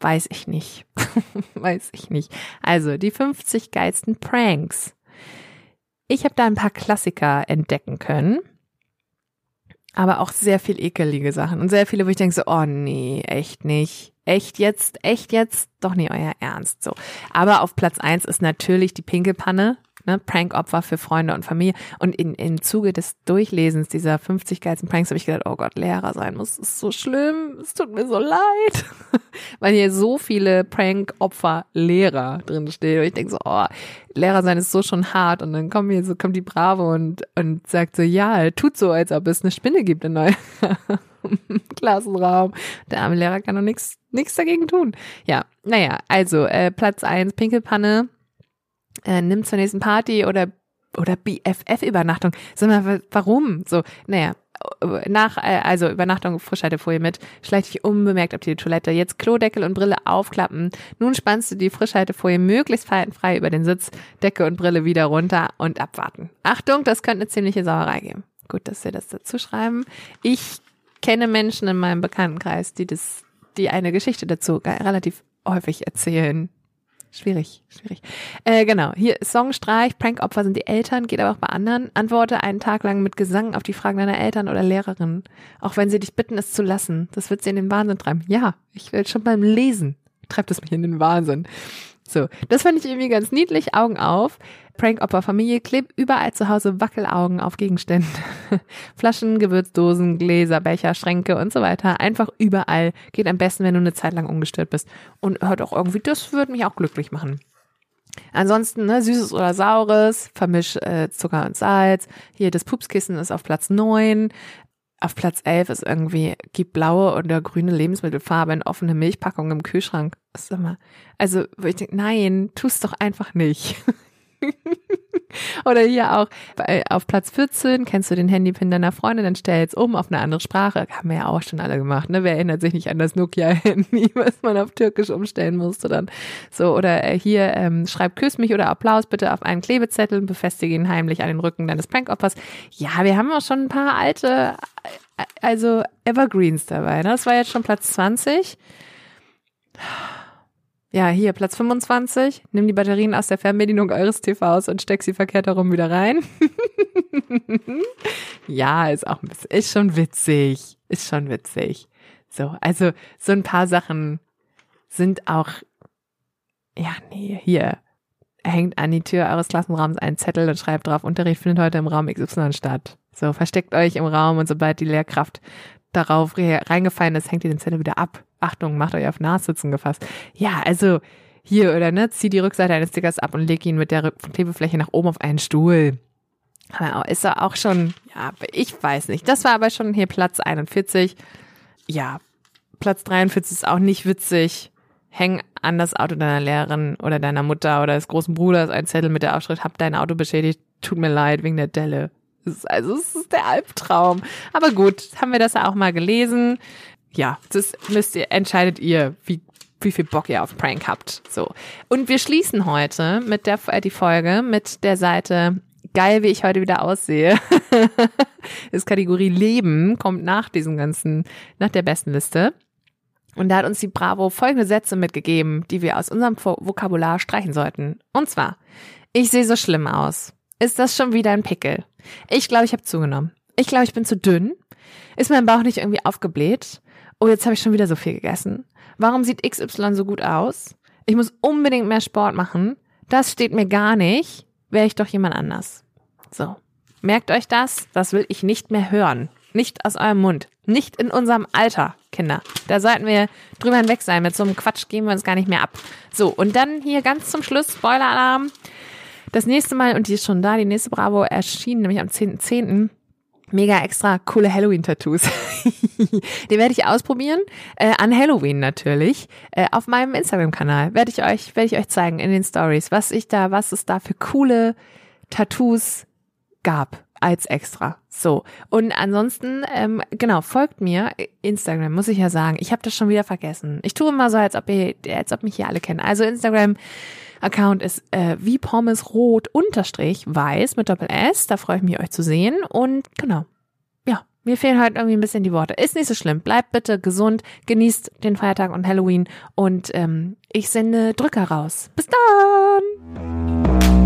weiß ich nicht. weiß ich nicht. Also, die 50 geilsten Pranks. Ich habe da ein paar Klassiker entdecken können aber auch sehr viel ekelige Sachen und sehr viele, wo ich denke so, oh nee, echt nicht. Echt jetzt, echt jetzt, doch nie euer Ernst. So. Aber auf Platz eins ist natürlich die Pinkelpanne ne, Prank-Opfer für Freunde und Familie. Und in, im Zuge des Durchlesens dieser 50 geilsten Pranks habe ich gedacht, oh Gott, Lehrer sein muss, ist so schlimm, es tut mir so leid. Weil hier so viele Prank-Opfer Lehrer drin stehen. Und ich denke so, oh, Lehrer sein ist so schon hart. Und dann kommt hier so, kommt die Bravo und, und sagt so, ja, tut so, als ob es eine Spinne gibt in eurem Klassenraum. Der arme Lehrer kann doch nichts nichts dagegen tun. Ja, naja, also äh, Platz eins Pinkelpanne äh, nimm zur nächsten Party oder oder BFF-Übernachtung. Mal, warum? So, naja, nach, äh, also Übernachtung, Frischhaltefolie mit, schleich dich unbemerkt auf die Toilette. Jetzt Klodeckel und Brille aufklappen. Nun spannst du die Frischhaltefolie möglichst faltenfrei über den Sitz, Decke und Brille wieder runter und abwarten. Achtung, das könnte eine ziemliche Sauerei geben. Gut, dass wir das dazu schreiben. Ich kenne Menschen in meinem Bekanntenkreis, die das, die eine Geschichte dazu relativ häufig erzählen, Schwierig, schwierig. Äh, genau, hier Songstreich, Prankopfer sind die Eltern, geht aber auch bei anderen. Antworte einen Tag lang mit Gesang auf die Fragen deiner Eltern oder Lehrerin. Auch wenn sie dich bitten, es zu lassen. Das wird sie in den Wahnsinn treiben. Ja, ich will schon beim Lesen. Treibt es mich in den Wahnsinn. So, das fand ich irgendwie ganz niedlich. Augen auf. Prank-Opfer-Familie klebt überall zu Hause Wackelaugen auf Gegenstände. Flaschen, Gewürzdosen, Gläser, Becher, Schränke und so weiter. Einfach überall. Geht am besten, wenn du eine Zeit lang ungestört bist. Und hört auch irgendwie, das würde mich auch glücklich machen. Ansonsten, ne, süßes oder saures, vermisch äh, Zucker und Salz. Hier das Pupskissen ist auf Platz neun. Auf Platz elf ist irgendwie, gibt blaue oder grüne Lebensmittelfarbe in offene Milchpackungen im Kühlschrank. Was immer. Also, wo ich denke, nein, tu's doch einfach nicht. Oder hier auch auf Platz 14, kennst du den Handypin deiner Freundin, dann stell's um auf eine andere Sprache. Haben wir ja auch schon alle gemacht, ne? Wer erinnert sich nicht an das Nokia-Handy, was man auf Türkisch umstellen musste dann? So, oder äh, hier, ähm, schreib Küss mich oder Applaus bitte auf einen Klebezettel und befestige ihn heimlich an den Rücken deines Prankopfers. Ja, wir haben auch schon ein paar alte, äh, also Evergreens dabei, ne? Das war jetzt schon Platz 20. Ja, hier Platz 25. Nimm die Batterien aus der Fernbedienung eures TVs und steck sie verkehrt herum wieder rein. ja, ist auch ein bisschen, ist schon witzig. Ist schon witzig. So, also so ein paar Sachen sind auch, ja, nee, hier hängt an die Tür eures Klassenraums ein Zettel und schreibt drauf, Unterricht findet heute im Raum XY statt. So, versteckt euch im Raum und sobald die Lehrkraft darauf reingefallen ist, hängt ihr den Zettel wieder ab. Achtung, macht euch auf Nachsitzen gefasst. Ja, also hier oder ne, zieh die Rückseite eines Stickers ab und leg ihn mit der Klebefläche nach oben auf einen Stuhl. Ist er auch schon, ja, ich weiß nicht. Das war aber schon hier Platz 41. Ja, Platz 43 ist auch nicht witzig. Häng an das Auto deiner Lehrerin oder deiner Mutter oder des großen Bruders ein Zettel mit der Aufschrift, hab dein Auto beschädigt, tut mir leid wegen der Delle. Also es ist der Albtraum. Aber gut, haben wir das ja auch mal gelesen. Ja, das müsst ihr, entscheidet ihr, wie, wie viel Bock ihr auf Prank habt. So. Und wir schließen heute mit der, äh, die Folge mit der Seite geil, wie ich heute wieder aussehe. ist Kategorie Leben, kommt nach diesem ganzen, nach der besten Liste. Und da hat uns die Bravo folgende Sätze mitgegeben, die wir aus unserem Vokabular streichen sollten. Und zwar, ich sehe so schlimm aus. Ist das schon wieder ein Pickel? Ich glaube, ich habe zugenommen. Ich glaube, ich bin zu dünn. Ist mein Bauch nicht irgendwie aufgebläht? Oh, jetzt habe ich schon wieder so viel gegessen. Warum sieht XY so gut aus? Ich muss unbedingt mehr Sport machen. Das steht mir gar nicht. Wäre ich doch jemand anders. So. Merkt euch das. Das will ich nicht mehr hören. Nicht aus eurem Mund. Nicht in unserem Alter, Kinder. Da sollten wir drüber hinweg sein. Mit so einem Quatsch geben wir uns gar nicht mehr ab. So, und dann hier ganz zum Schluss, Spoiler-Alarm. Das nächste Mal, und die ist schon da, die nächste Bravo erschien nämlich am 10.10. .10. Mega extra coole Halloween-Tattoos. die werde ich ausprobieren. Äh, an Halloween natürlich. Äh, auf meinem Instagram-Kanal werde ich euch, werde ich euch zeigen in den Stories, was ich da, was es da für coole Tattoos gab als extra. So. Und ansonsten, ähm, genau, folgt mir. Instagram, muss ich ja sagen. Ich habe das schon wieder vergessen. Ich tue immer so, als ob ihr, als ob mich hier alle kennen. Also Instagram Account ist äh, wie Pommes rot unterstrich weiß mit Doppel S. Da freue ich mich, euch zu sehen. Und genau. Ja, mir fehlen heute irgendwie ein bisschen die Worte. Ist nicht so schlimm. Bleibt bitte gesund, genießt den Feiertag und Halloween und ähm, ich sende Drücker raus. Bis dann!